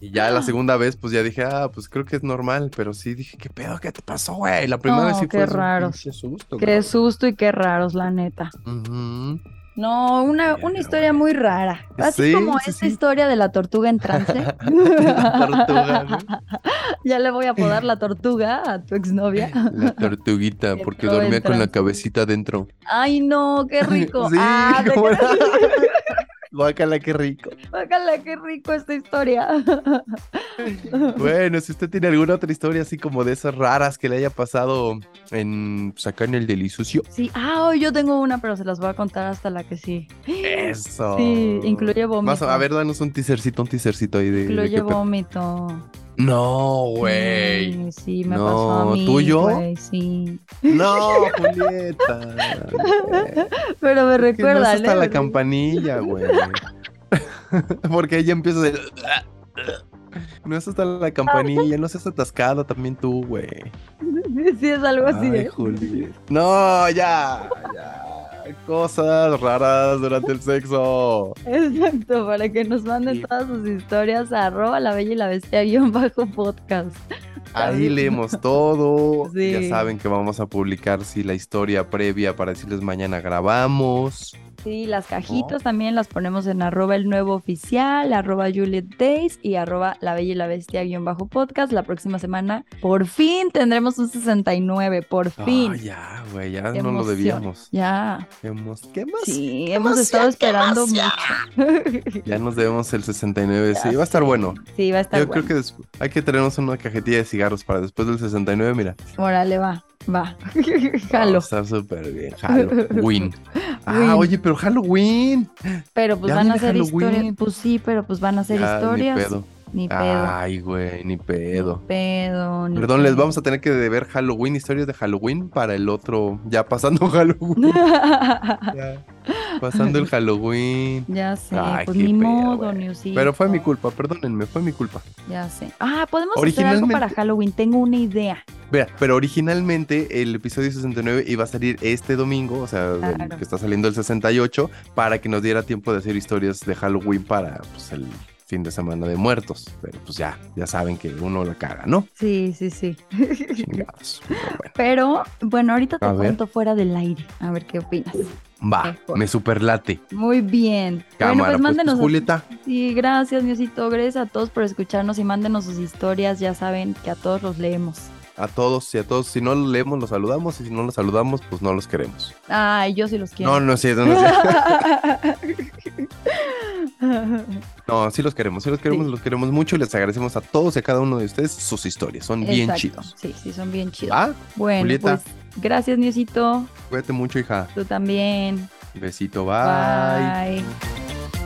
Y ya la segunda vez, pues ya dije, ah, pues creo que es normal, pero sí dije, ¿qué pedo? ¿Qué te pasó, güey? La primera vez sí qué fue un raros. pinche susto, Qué susto y qué raros, la neta. Ujú. No, una, una historia muy rara. Así Sí, como sí, sí. historia de la tortuga en trance. [laughs] La tortuga, ¿no? [laughs] ya le voy a apodar la tortuga a tu exnovia. La tortuguita, [laughs] porque dormía con la cabecita dentro. Ay, no, qué rico. Sí, ah, ¿cómo. Guácala, qué rico. Bájala, qué rico esta historia. [laughs] Bueno, si usted tiene alguna otra historia así como de esas raras que le haya pasado en pues, acá en el delisucio. Sí, ah, hoy yo tengo una, pero se las voy a contar hasta la que sí. Eso. Sí, incluye vómito. Más a ver, danos un teasercito, un teasercito ahí de. Incluye vómito. No, güey. Sí, sí, me pasó a No, mí. ¿tuyo? sí. No, Julieta. [laughs] Pero me Que no es recuerda, hasta la campanilla, güey. [laughs] Porque ella empieza de. No es hasta la campanilla, no seas atascado también tú, güey. [laughs] Sí, es algo así. Ay, ¿eh? No, ya, ya. Cosas raras durante el sexo. Exacto, para que nos manden Sí. todas sus historias a arroba la bella y la bestia guion bajo podcast. Ahí leemos todo. [laughs] Sí. Ya saben que vamos a publicar sí, la historia previa para decirles mañana grabamos. Sí, las cajitas también las ponemos en arroba el nuevo oficial, arroba Juliet Days y arroba la bella y la bestia guion bajo podcast. La próxima semana, por fin tendremos un 69, por fin. Ah, ya, güey, ya Qué no lo emoción. debíamos. Ya, Qué qué emoción. sí, hemos estado esperando mucho. Ya nos debemos el 69. Ya sí, va a estar bueno. Sí, va a estar Yo bueno. creo que hay que traernos una cajetilla de cigarros para después del 69, mira. Órale, va, va. [laughs] Va Jalo. a estar súper bien. Halloween. [laughs] Ah, oye, pero Halloween. Pero pues Ya van a Halloween. historias. Pues sí, pero pues van a Ya, historias. Ni pedo. Ni pedo. Ay, güey, ni pedo. Ni pedo. ni Perdón, les vamos a tener que deber Halloween, historias de Halloween para el otro, ya pasando [laughs] Halloween. [laughs] ya, pasando el Halloween. ya sé, Ay, pues ni pedo, modo. Newsito. Pero fue mi culpa, perdónenme, fue mi culpa. Ya sé. Ah, podemos hacer algo Originalmente- para Halloween. Tengo una idea. Vea, pero originalmente el episodio 69 iba a salir este domingo, o sea, el que está saliendo el 68, para que nos diera tiempo de hacer historias de Halloween para pues, el fin de semana de muertos. Pero pues ya, ya saben que uno la caga, ¿no? Sí, sí, sí. Chingados. Pero bueno. Pero bueno, ahorita te A ver. cuento fuera del aire. A ver qué opinas. Va, Mejor. me superlate. Muy bien. Cámara, bueno, pues pues, mándenos. Julieta. Sí, gracias, Diosito. Gracias a todos por escucharnos y mándenos sus historias. Ya saben que a todos los leemos. A todos y a todos, si no los leemos, los saludamos, y si no los saludamos, pues no los queremos. Ay, yo sí los quiero. No, no es cierto, no es cierto. [laughs] No, sí los queremos, sí los queremos, Sí. los queremos mucho y les agradecemos a todos y a cada uno de ustedes sus historias, son bien chidos. Sí, sí, son bien chidos. ¿Va? Bueno, Julieta. pues gracias, Niosito. Cuídate mucho, hija. Tú también. Besito, bye. Bye.